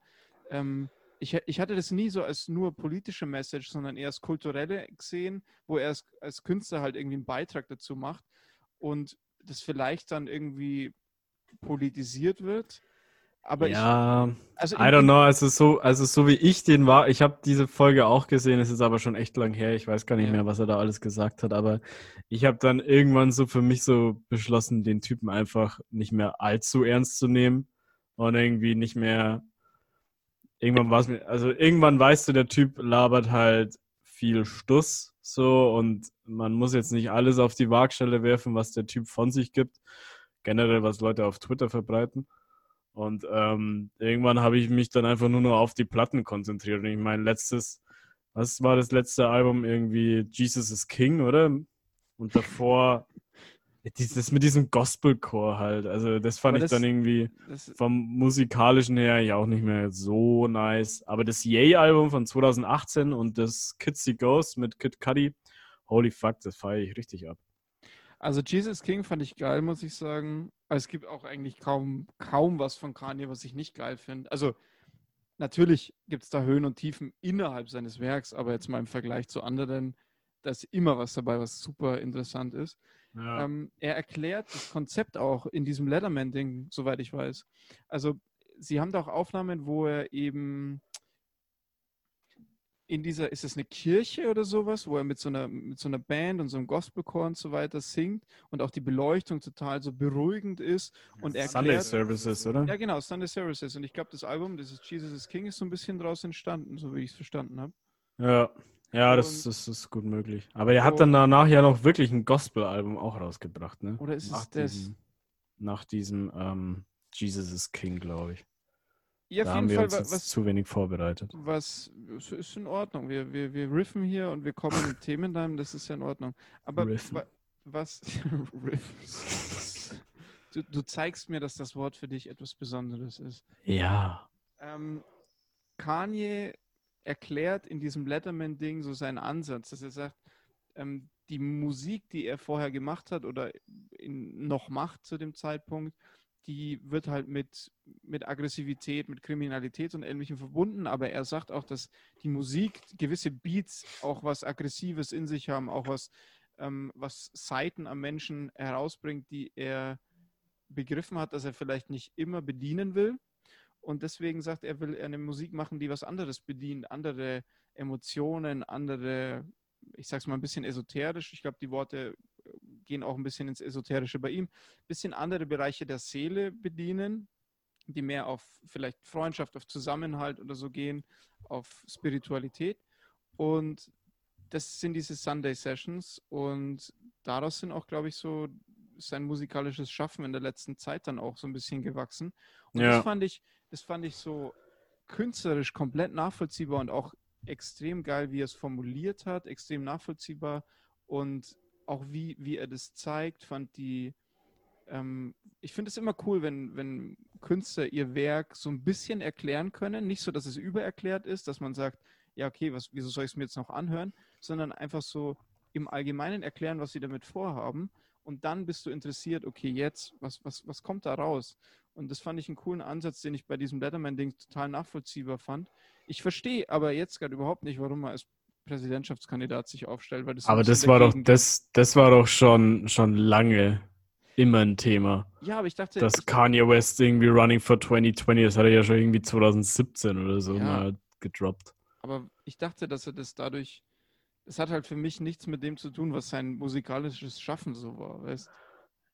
S1: ähm, ich, ich hatte das nie so als nur politische Message, sondern eher als kulturelle gesehen, wo er als, als Künstler halt irgendwie einen Beitrag dazu macht und das vielleicht dann irgendwie politisiert wird. Aber
S2: ja,
S1: ich, also
S2: I don't know, also so, also so wie ich den war, ich habe diese Folge auch gesehen, es ist aber schon echt lang her, ich weiß gar nicht
S1: Ja.
S2: mehr, was er da alles gesagt hat, aber ich habe dann irgendwann so für mich so beschlossen, den Typen einfach nicht mehr allzu ernst zu nehmen und irgendwie nicht mehr, irgendwann war es mir, also irgendwann weißt du, der Typ labert halt viel Stuss so und man muss jetzt nicht alles auf die Waagstelle werfen, was der Typ von sich gibt, generell was Leute auf Twitter verbreiten. Und ähm, irgendwann habe ich mich dann einfach nur noch auf die Platten konzentriert. Und ich mein letztes, was war das letzte Album? Irgendwie Jesus is King, oder? Und davor [LAUGHS] dieses mit diesem Gospelchor halt. Also das fand
S1: Aber
S2: ich
S1: das-
S2: dann irgendwie
S1: das,
S2: vom musikalischen her ja auch nicht mehr so nice. Aber das Yay-Album von 2018 und das Kitsy Ghost mit Kid Cudi, holy fuck, das feiere ich richtig ab.
S1: Also Jesus King fand ich geil, muss ich sagen. Aber es gibt auch eigentlich kaum, kaum was von Kanye, was ich nicht geil finde. Also natürlich gibt es da Höhen und Tiefen innerhalb seines Werks, aber jetzt mal im Vergleich zu anderen, da ist immer was dabei, was super interessant ist.
S2: Ja.
S1: Ähm, er erklärt das Konzept auch in diesem Letterman-Ding, soweit ich weiß. Also sie haben da auch Aufnahmen, wo er eben in dieser, ist es eine Kirche oder sowas, wo er mit so einer, mit so einer Band und so einem Gospelchor und so weiter singt und auch die Beleuchtung total so beruhigend ist und er
S2: Sunday Services, oder?
S1: ja genau, Sunday Services und ich glaube, das Album, das ist Jesus is King, ist so ein bisschen draus entstanden, so wie ich es verstanden habe.
S2: Ja, ja, das, das ist gut möglich. Aber er hat dann danach ja noch wirklich ein Gospel-Album auch rausgebracht, ne?
S1: Oder ist es
S2: nach
S1: das?
S2: Diesem, nach diesem ähm, Jesus is King, glaube ich.
S1: Ja,
S2: da
S1: auf
S2: haben
S1: jeden
S2: wir
S1: Fall,
S2: uns
S1: was,
S2: zu wenig vorbereitet.
S1: was ist in Ordnung. Wir, wir, wir riffen hier und wir kommen mit Themen rein, das ist ja in Ordnung. Aber
S2: Riffen.
S1: wa, was. [LAUGHS] Du, du zeigst mir, dass das Wort für dich etwas Besonderes ist.
S2: Ja.
S1: Ähm, Kanye erklärt in diesem Letterman-Ding so seinen Ansatz, dass er sagt, ähm, die Musik, die er vorher gemacht hat oder in, noch macht zu dem Zeitpunkt, die wird halt mit, mit Aggressivität, mit Kriminalität und Ähnlichem verbunden, aber er sagt auch, dass die Musik, gewisse Beats auch was Aggressives in sich haben, auch was, ähm, was Seiten am Menschen herausbringt, die er begriffen hat, dass er vielleicht nicht immer bedienen will. Und deswegen sagt er, will er eine Musik machen, die was anderes bedient, andere Emotionen, andere, ich sag's mal ein bisschen esoterisch. Ich glaube, die Worte gehen auch ein bisschen ins Esoterische bei ihm, ein bisschen andere Bereiche der Seele bedienen, die mehr auf vielleicht Freundschaft, auf Zusammenhalt oder so gehen, auf Spiritualität. Und das sind diese Sunday Sessions und daraus sind auch, glaube ich, so sein musikalisches Schaffen in der letzten Zeit dann auch so ein bisschen gewachsen. Und ja. das fand ich, das fand ich so künstlerisch komplett nachvollziehbar und auch extrem geil, wie er es formuliert hat, extrem nachvollziehbar und auch wie, wie er das zeigt, fand die, ähm, ich finde es immer cool, wenn, wenn Künstler ihr Werk so ein bisschen erklären können. Nicht so, dass es übererklärt ist, dass man sagt, ja, okay, was, wieso soll ich es mir jetzt noch anhören, sondern einfach so im Allgemeinen erklären, was sie damit vorhaben. Und dann bist du interessiert, okay, jetzt, was, was, was kommt da raus? Und das fand ich einen coolen Ansatz, den ich bei diesem Letterman-Ding total nachvollziehbar fand. Ich verstehe aber jetzt gerade überhaupt nicht, warum er als Präsidentschaftskandidat sich aufstellt. Weil das
S2: aber das war doch, das, das war doch schon, schon lange immer ein Thema.
S1: Ja, aber ich dachte.
S2: Dass ich, Kanye West irgendwie Running for 2020, das hat er ja schon irgendwie 2017 oder so ja, mal gedroppt.
S1: Aber ich dachte, dass er das dadurch. Es hat halt für mich nichts mit dem zu tun, was sein musikalisches Schaffen so war, weißt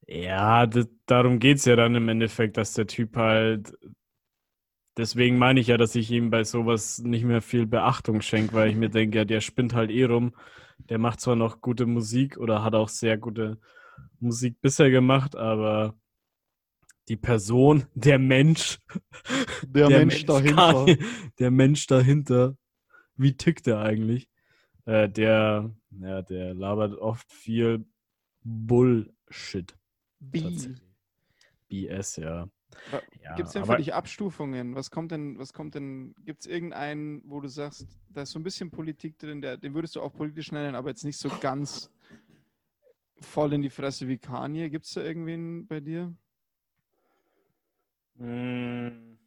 S2: Ja, das, darum geht es ja dann im Endeffekt, dass der Typ halt deswegen meine ich ja, dass ich ihm bei sowas nicht mehr viel Beachtung schenke, weil ich mir denke, ja, der spinnt halt eh rum. Der macht zwar noch gute Musik oder hat auch sehr gute Musik bisher gemacht, aber die Person, [LAUGHS] der Mensch,
S1: der, der Mensch, Mensch, dahinter,
S2: kann, [LAUGHS] der Mensch dahinter, wie tickt der eigentlich? Äh, der, ja, der labert oft viel Bullshit.
S1: B.
S2: BS, ja.
S1: Ja, gibt es denn für dich Abstufungen? Was kommt denn, was kommt denn, gibt es irgendeinen, wo du sagst, da ist so ein bisschen Politik drin, der, den würdest du auch politisch nennen, aber jetzt nicht so ganz voll in die Fresse wie Kanye. Gibt es da irgendwen bei dir?
S2: Hm.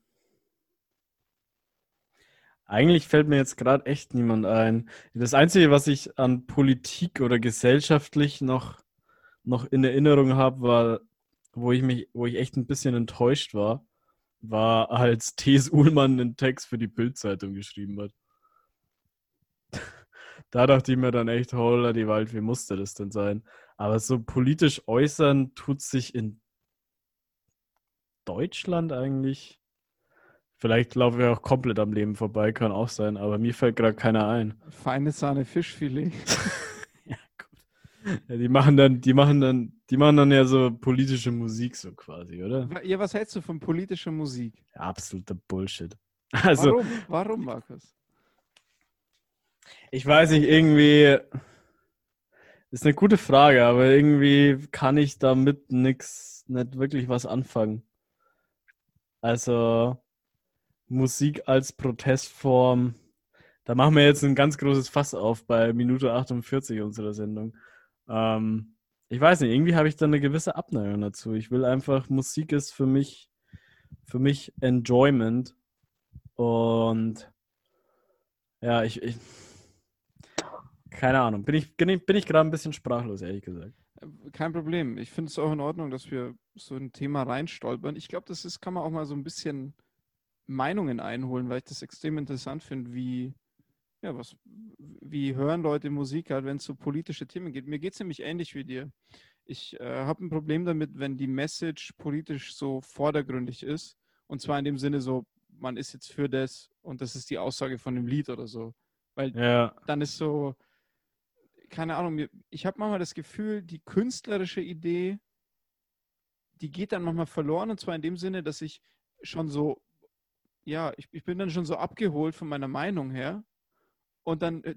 S2: Eigentlich fällt mir jetzt gerade echt niemand ein. Das Einzige, was ich an Politik oder gesellschaftlich noch, noch in Erinnerung habe, war wo ich mich, wo ich echt ein bisschen enttäuscht war, war, als T.S. Uhlmann einen Text für die Bildzeitung geschrieben hat. da dachte ich mir dann echt, holla die Wald, wie musste das denn sein? Aber so politisch äußern tut sich in Deutschland eigentlich. Vielleicht laufe ich auch komplett am Leben vorbei, kann auch sein, aber mir fällt gerade keiner ein.
S1: Feine Sahne Fischfilet. [LAUGHS]
S2: Ja, die machen dann, die machen dann, die machen dann ja so politische Musik so quasi, oder?
S1: Ja, was hältst du von politischer Musik?
S2: Ja, absoluter Bullshit. [LAUGHS]
S1: Also, warum? Warum, Markus?
S2: Ich weiß nicht, irgendwie ist eine gute Frage, aber irgendwie kann ich damit nichts, nicht wirklich was anfangen. Also Musik als Protestform, da machen wir jetzt ein ganz großes Fass auf bei Minute 48 unserer Sendung. Ähm, ich weiß nicht, irgendwie habe ich da eine gewisse Abneigung dazu. Ich will einfach, Musik ist für mich, für mich Enjoyment. Und ja, ich, ich keine Ahnung, bin ich, bin ich, bin ich gerade ein bisschen sprachlos, ehrlich gesagt.
S1: Kein Problem. Ich finde es auch in Ordnung, dass wir so ein Thema reinstolpern. Ich glaube, das ist, kann man auch mal so ein bisschen Meinungen einholen, weil ich das extrem interessant finde, wie, ja, was, wie hören Leute Musik halt, wenn es so politische Themen geht? Mir geht es nämlich ähnlich wie dir. Ich äh, habe ein Problem damit, wenn die Message politisch so vordergründig ist. Und zwar in dem Sinne so, man ist jetzt für das und das ist die Aussage von dem Lied oder so. Weil ja. dann ist so, keine Ahnung, ich habe manchmal das Gefühl, die künstlerische Idee, die geht dann manchmal verloren. Und zwar in dem Sinne, dass ich schon so, ja, ich, ich bin dann schon so abgeholt von meiner Meinung her und dann, äh,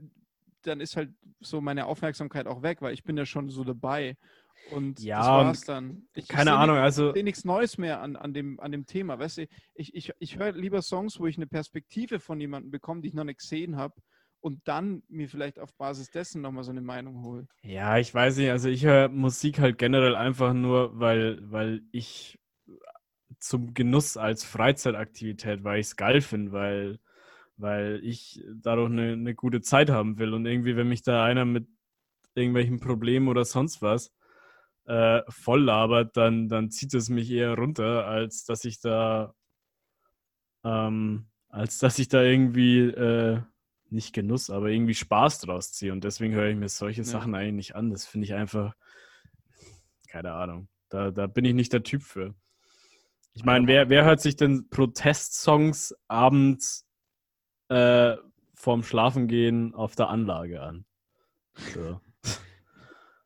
S1: dann ist halt so meine Aufmerksamkeit auch weg, weil ich bin ja schon so dabei. Und
S2: Ja,
S1: das war's dann. Ich,
S2: keine
S1: ich
S2: Ahnung, also-
S1: Ich sehe nichts Neues mehr an, an, dem, an dem Thema. Weißt du, ich, ich, ich höre lieber Songs, wo ich eine Perspektive von jemandem bekomme, die ich noch nicht gesehen habe. Und dann mir vielleicht auf Basis dessen nochmal so eine Meinung hole.
S2: Ja, ich weiß nicht, also ich höre Musik halt generell einfach nur, weil, weil ich zum Genuss als Freizeitaktivität, weil ich es geil finde, weil, weil ich dadurch eine, eine gute Zeit haben will. Und irgendwie, wenn mich da einer mit irgendwelchen Problemen oder sonst was äh, voll labert, dann, dann zieht es mich eher runter, als dass ich da, ähm, als dass ich da irgendwie äh, nicht Genuss, aber irgendwie Spaß draus ziehe. Und deswegen höre ich mir solche
S1: Ja.
S2: Sachen eigentlich nicht an. Das finde ich einfach, keine Ahnung. Da, da bin ich nicht der Typ für. Ich meine, wer, wer hört sich denn Protestsongs abends äh, vorm Schlafengehen auf der Anlage an? So.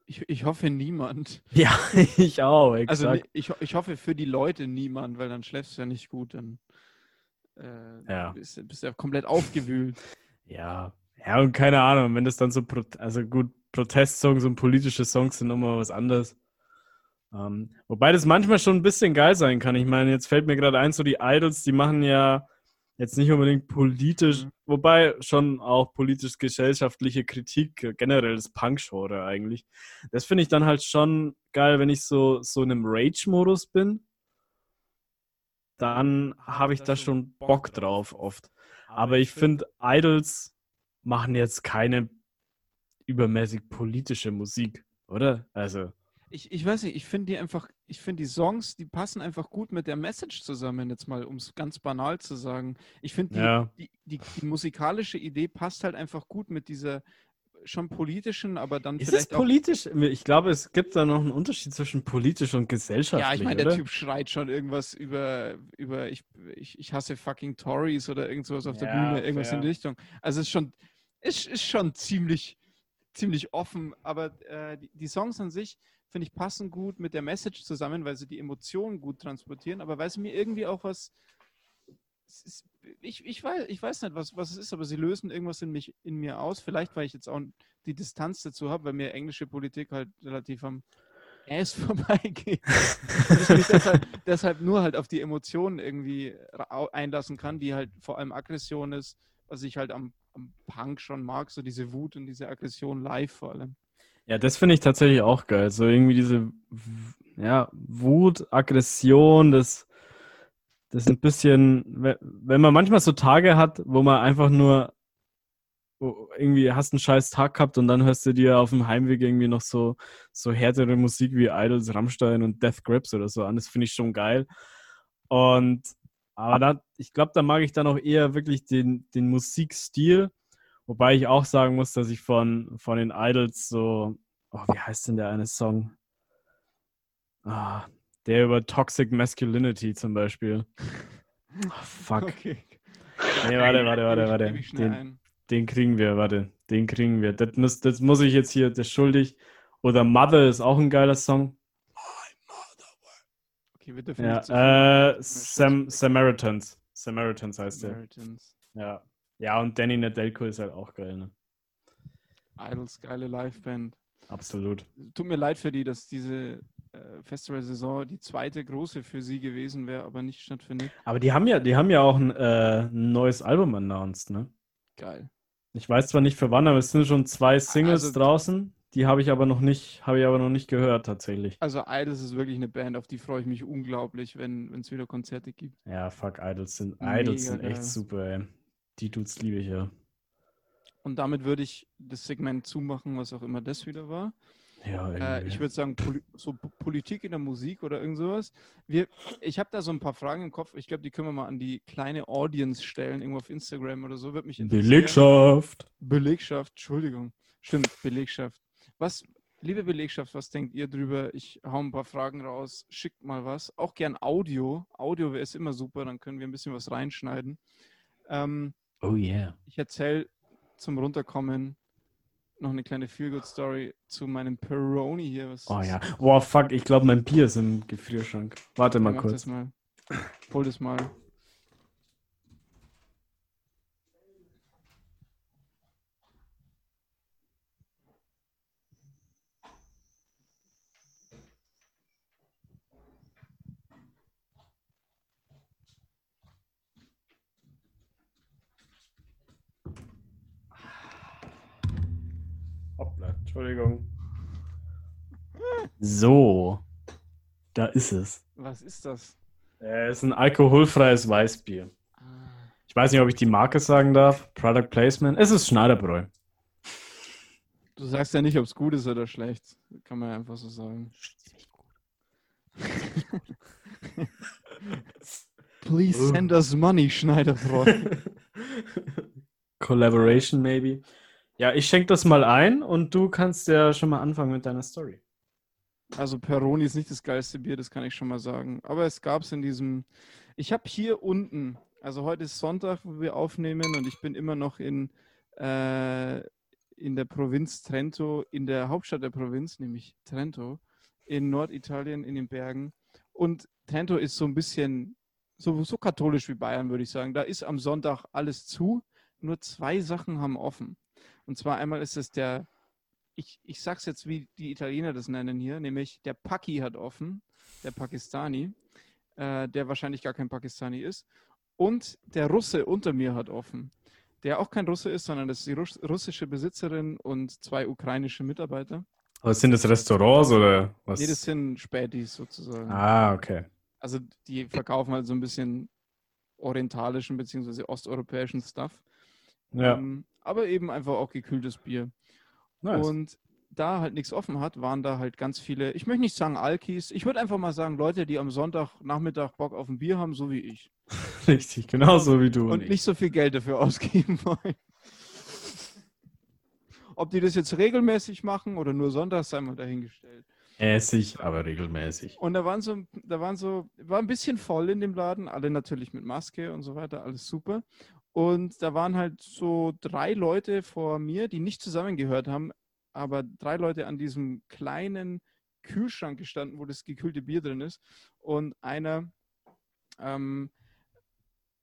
S1: Ich, ich hoffe niemand. [LAUGHS]
S2: Ja, ich auch,
S1: Also
S2: exakt.
S1: ni- ich, ich hoffe für die Leute niemand, weil dann schläfst du ja nicht gut. Dann äh,
S2: Ja.
S1: bist, du- bist ja komplett aufgewühlt. [LAUGHS]
S2: Ja, ja, und keine Ahnung, wenn das dann so, Pro also gut, Protestsongs und politische Songs sind nochmal was anderes. Ähm, wobei das manchmal schon ein bisschen geil sein kann. Ich meine, jetzt fällt mir gerade ein, so die Idols, die machen ja jetzt nicht unbedingt politisch,
S1: Mhm.
S2: wobei schon auch politisch-gesellschaftliche Kritik, äh, generell das Punk-Genre eigentlich. Das finde ich dann halt schon geil, wenn ich so, so in einem Rage-Modus bin. Dann habe ich da schon Bock drauf oft. Aber ich finde, Idols machen jetzt keine übermäßig politische Musik, oder? Also,
S1: Ich, ich weiß nicht, ich finde die einfach, ich finde die Songs, die passen einfach gut mit der Message zusammen, jetzt mal, um es ganz banal zu sagen. Ich finde die,
S2: ja.
S1: die, die, die musikalische Idee passt halt einfach gut mit dieser schon politischen, aber dann
S2: Ist es
S1: vielleicht auch.
S2: politisch? Ich glaube, es gibt da noch einen Unterschied zwischen politisch und gesellschaftlich,
S1: Ja, ich meine, der? Typ schreit schon irgendwas über, über ich, ich, ich hasse fucking Tories oder irgend sowas auf der
S2: Ja,
S1: Bühne, irgendwas in
S2: fair.
S1: die Richtung. Also es ist schon, ist, ist schon ziemlich, ziemlich offen, aber äh, die, die Songs an sich, finde ich, passen gut mit der Message zusammen, weil sie die Emotionen gut transportieren, aber weil sie mir irgendwie auch was. Ist, ich, ich, weiß, ich weiß nicht, was, was es ist, aber sie lösen irgendwas in, mich, in mir aus. Vielleicht, weil ich jetzt auch die Distanz dazu habe, weil mir englische Politik halt relativ am Ass [LAUGHS] vorbeigeht. Ich deshalb, deshalb nur halt auf die Emotionen irgendwie einlassen kann, die halt vor allem Aggression ist, was ich halt am, am Punk schon mag, so diese Wut und diese Aggression live vor allem.
S2: Ja, das finde ich tatsächlich auch geil. So irgendwie diese ja, Wut, Aggression, das, das ist ein bisschen, we- wenn man manchmal so Tage hat, wo man einfach nur irgendwie hast einen scheiß Tag gehabt und dann hörst du dir auf dem Heimweg irgendwie noch so, so härtere Musik wie Idols, Rammstein und Death Grips oder so an. Das finde ich schon geil. Und aber da, ich glaube, da mag ich dann auch eher wirklich den, den Musikstil. Wobei ich auch sagen muss, dass ich von, von den Idols so, oh, wie heißt denn der eine Song? Ah, der über Toxic Masculinity zum Beispiel. Ah, [LAUGHS] fuck.
S1: Okay.
S2: Nee, warte, warte, warte, warte. Den, den kriegen wir, warte. Den kriegen wir. Das muss, das muss ich jetzt hier, das schuldig. Oder Mother ist auch ein geiler Song.
S1: Okay, dürfen
S2: Ja, äh, Sam, Samaritans. Samaritans heißt der.
S1: Samaritans.
S2: Ja. Ja, und Danny Nedelko ist halt auch geil, ne?
S1: Idols, geile Liveband.
S2: Absolut.
S1: Tut mir leid für die, dass diese äh, Festival-Saison die zweite große für sie gewesen wäre, aber nicht stattfindet.
S2: Aber die haben ja, die haben ja auch ein, äh, neues Album announced, ne?
S1: Geil.
S2: Ich weiß zwar nicht für wann, aber es sind schon zwei Singles
S1: Also-
S2: draußen. Die habe ich aber noch nicht, habe ich aber noch nicht gehört tatsächlich.
S1: Also Idols ist wirklich eine Band, auf die freue ich mich unglaublich, wenn es wieder Konzerte gibt.
S2: Ja, fuck, Idols sind,
S1: Mega
S2: Idols sind echt
S1: geil.
S2: super, ey. Die Dudes liebe ich ja.
S1: Und damit würde ich das Segment zumachen, was auch immer das wieder war.
S2: Ja,
S1: Äh, ich würde sagen, Poli so Politik in der Musik oder irgend sowas. Wir, ich habe da so ein paar Fragen im Kopf. Ich glaube, die können wir mal an die kleine Audience stellen, irgendwo auf Instagram oder so. Würde mich interessieren.
S2: Belegschaft.
S1: Belegschaft, Entschuldigung. Stimmt, Belegschaft. Was, liebe Belegschaft, was denkt ihr drüber? Ich hau ein paar Fragen raus, schickt mal was. Auch gern Audio. Audio wäre es immer super, dann können wir ein bisschen was reinschneiden. Ähm,
S2: Oh yeah.
S1: ich erzähle zum Runterkommen noch eine kleine Feel-Good-Story zu meinem Peroni hier. Was
S2: Oh ja. Boah, fuck, ich glaube, mein Bier ist im Gefrierschrank. Warte mal kurz.
S1: das mal. Hol das mal.
S2: Entschuldigung. So, da ist es.
S1: Was ist das?
S2: Es ist ein alkoholfreies Weißbier. Ich weiß nicht, ob ich die Marke sagen darf. Product Placement. Es ist Schneiderbräu.
S1: Du sagst ja nicht, ob es gut ist oder schlecht. Kann man ja einfach so sagen. Please send us money, Schneiderbräu. [LAUGHS]
S2: Collaboration maybe. Ja, ich schenke das mal ein und du kannst ja schon mal anfangen mit deiner Story.
S1: Also Peroni ist nicht das geilste Bier, das kann ich schon mal sagen. Aber es gab es in diesem. Ich habe hier unten, also heute ist Sonntag, wo wir aufnehmen und ich bin immer noch in, äh, in der Provinz Trento, in der Hauptstadt der Provinz, nämlich Trento, in Norditalien, in den Bergen. Und Trento ist so ein bisschen so, so katholisch wie Bayern, würde ich sagen. Da ist am Sonntag alles zu, nur zwei Sachen haben offen. Und zwar einmal ist es der ich, ich sag's jetzt, wie die Italiener das nennen hier, nämlich der Paki hat offen, der Pakistani, äh, der wahrscheinlich gar kein Pakistani ist. Und der Russe unter mir hat offen, der auch kein Russe ist, sondern das ist die Russ russische Besitzerin und zwei ukrainische Mitarbeiter.
S2: Aber sind das Restaurants oder was?
S1: Nee, das sind Spätis sozusagen.
S2: ah, okay.
S1: Also die verkaufen halt so ein bisschen orientalischen bzw. osteuropäischen Stuff.
S2: Ja.
S1: Ähm, aber eben einfach auch gekühltes Bier.
S2: Nice.
S1: Und da halt nichts offen hat, waren da halt ganz viele, ich möchte nicht sagen Alkis, ich würde einfach mal sagen, Leute, die am Sonntagnachmittag Bock auf ein Bier haben, so wie ich. [LAUGHS]
S2: Richtig, genauso wie du.
S1: Und
S2: ich.
S1: nicht so viel Geld dafür [LAUGHS] ausgeben wollen. Ob die das jetzt regelmäßig machen oder nur sonntags, sei mal dahingestellt.
S2: Mäßig, aber regelmäßig.
S1: Und da waren so, da waren so, war ein bisschen voll in dem Laden, alle natürlich mit Maske und so weiter, alles super. Und da waren halt so drei Leute vor mir, die nicht zusammengehört haben, aber drei Leute an diesem kleinen Kühlschrank gestanden, wo das gekühlte Bier drin ist. Und einer, ähm,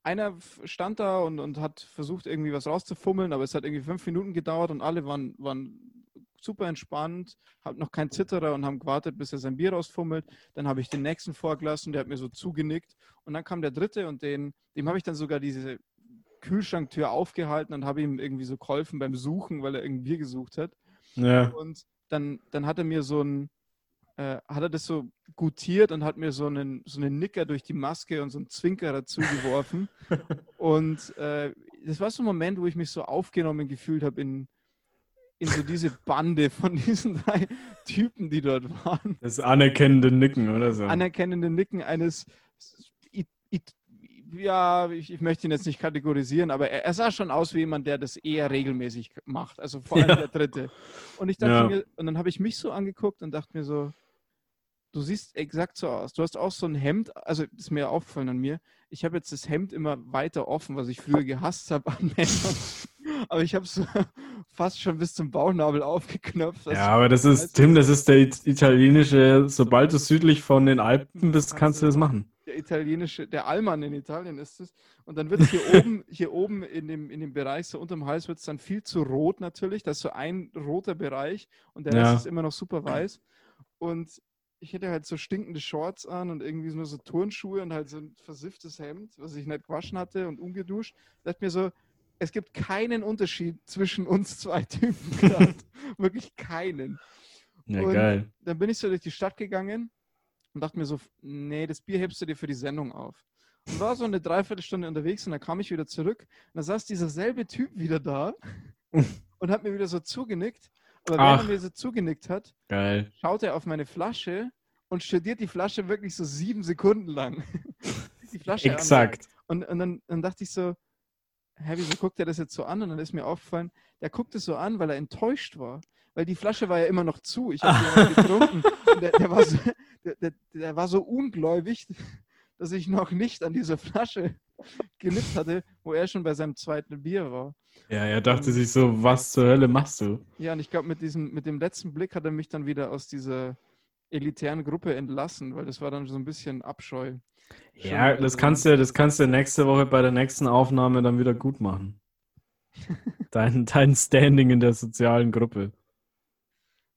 S1: einer stand da und, und hat versucht, irgendwie was rauszufummeln, aber es hat irgendwie fünf Minuten gedauert und alle waren, waren super entspannt, haben noch kein Zitterer und haben gewartet, bis er sein Bier rausfummelt. Dann habe ich den nächsten vorgelassen, der hat mir so zugenickt. Und dann kam der dritte und den, dem habe ich dann sogar diese Kühlschranktür aufgehalten und habe ihm irgendwie so geholfen beim Suchen, weil er irgendwie Bier gesucht hat.
S2: Ja.
S1: Und dann, dann hat er mir so ein, äh, hat er das so gutiert und hat mir so einen, so einen Nicker durch die Maske und so einen Zwinker dazu geworfen. [LAUGHS] und äh, das war so ein Moment, wo ich mich so aufgenommen gefühlt habe in, in so diese Bande von diesen [LAUGHS] drei Typen, die dort waren.
S2: Das anerkennende Nicken oder so.
S1: Anerkennende Nicken eines, ja, ich, ich möchte ihn jetzt nicht kategorisieren, aber er, er sah schon aus wie jemand, der das eher regelmäßig macht. Also vor allem
S2: Ja.
S1: der dritte. Und ich dachte
S2: Ja.
S1: mir, und dann habe ich mich so angeguckt und dachte mir so, du siehst exakt so aus. Du hast auch so ein Hemd, also ist mir aufgefallen an mir. Ich habe jetzt das Hemd immer weiter offen, was ich früher gehasst habe an Männern. [LAUGHS] Aber ich habe es [LAUGHS] fast schon bis zum Bauchnabel aufgeknöpft.
S2: Ja, aber das ist, Tim, das ist der it- italienische, sobald du südlich von den Alpen bist, kannst du das machen.
S1: Italienische, der Allmann in Italien ist es. Und dann wird es hier oben, [LAUGHS] hier oben in dem, in dem Bereich, so unterm Hals, wird es dann viel zu rot natürlich. Das ist so ein roter Bereich und der
S2: Ja.
S1: Rest ist immer noch super weiß. Und ich hätte halt so stinkende Shorts an und irgendwie nur so Turnschuhe und halt so ein versifftes Hemd, was ich nicht gewaschen hatte und umgeduscht. Da dachte mir so, es gibt keinen Unterschied zwischen uns zwei Typen [LAUGHS] gerade. Wirklich keinen.
S2: Ja,
S1: Und-
S2: geil.
S1: Dann bin ich so durch die Stadt gegangen und dachte mir so, nee, das Bier hebst du dir für die Sendung auf. Und war so eine Dreiviertelstunde unterwegs und dann kam ich wieder zurück und da saß dieser selbe Typ wieder da [LAUGHS] und hat mir wieder so zugenickt. Aber während
S2: Ach.
S1: er mir so zugenickt hat,
S2: Geil.
S1: schaut er auf meine Flasche und studiert die Flasche wirklich so sieben Sekunden lang. [LAUGHS] die Flasche an.
S2: Exakt.
S1: Und, und dann, dann dachte ich so, hä, wieso guckt er das jetzt so an? Und dann ist mir aufgefallen, der guckt es so an, weil er enttäuscht war. Weil die Flasche war ja immer noch zu. Ich habe die [LAUGHS] noch getrunken. Und der, der, war so, der, der, war so ungläubig, [LAUGHS] dass ich noch nicht an dieser Flasche [LAUGHS] gelippt hatte, wo er schon bei seinem zweiten Bier war.
S2: Ja, er dachte sich so, was zur Hölle machst du?
S1: Ja, und ich glaube, mit, diesem- mit dem letzten Blick hat er mich dann wieder aus dieser elitären Gruppe entlassen, weil das war dann so ein bisschen Abscheu.
S2: Ja, das
S1: also-
S2: kannst du, das kannst du nächste Woche bei der nächsten Aufnahme dann wieder gut machen. [LAUGHS] Dein, dein Standing in der sozialen Gruppe.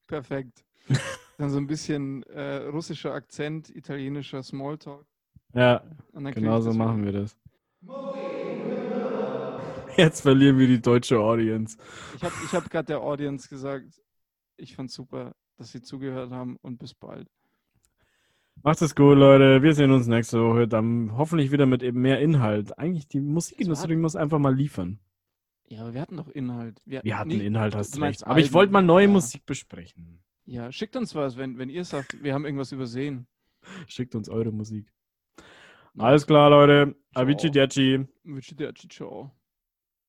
S1: Perfekt. Dann so ein bisschen äh, russischer Akzent, italienischer Smalltalk.
S2: Ja, genau so machen wir das. Jetzt verlieren wir die deutsche Audience.
S1: Ich habe ich hab gerade der Audience gesagt, Ich fand's super, dass Sie zugehört haben und bis bald.
S2: Macht es gut, Leute. Wir sehen uns nächste Woche. Dann hoffentlich wieder mit eben mehr Inhalt. Eigentlich, die Musikindustrie muss einfach mal liefern.
S1: Ja, aber wir hatten doch Inhalt.
S2: Wir hatten
S1: nicht-
S2: Inhalt, hast du recht. Aber ich wollte mal neue
S1: Ja.
S2: Musik besprechen.
S1: Ja, schickt uns was, wenn, wenn ihr sagt, wir haben irgendwas übersehen. [LAUGHS]
S2: Schickt uns eure Musik. Alles klar, Leute.
S1: Ciao.
S2: Avicii Diaci.
S1: Wünsche dir ciao.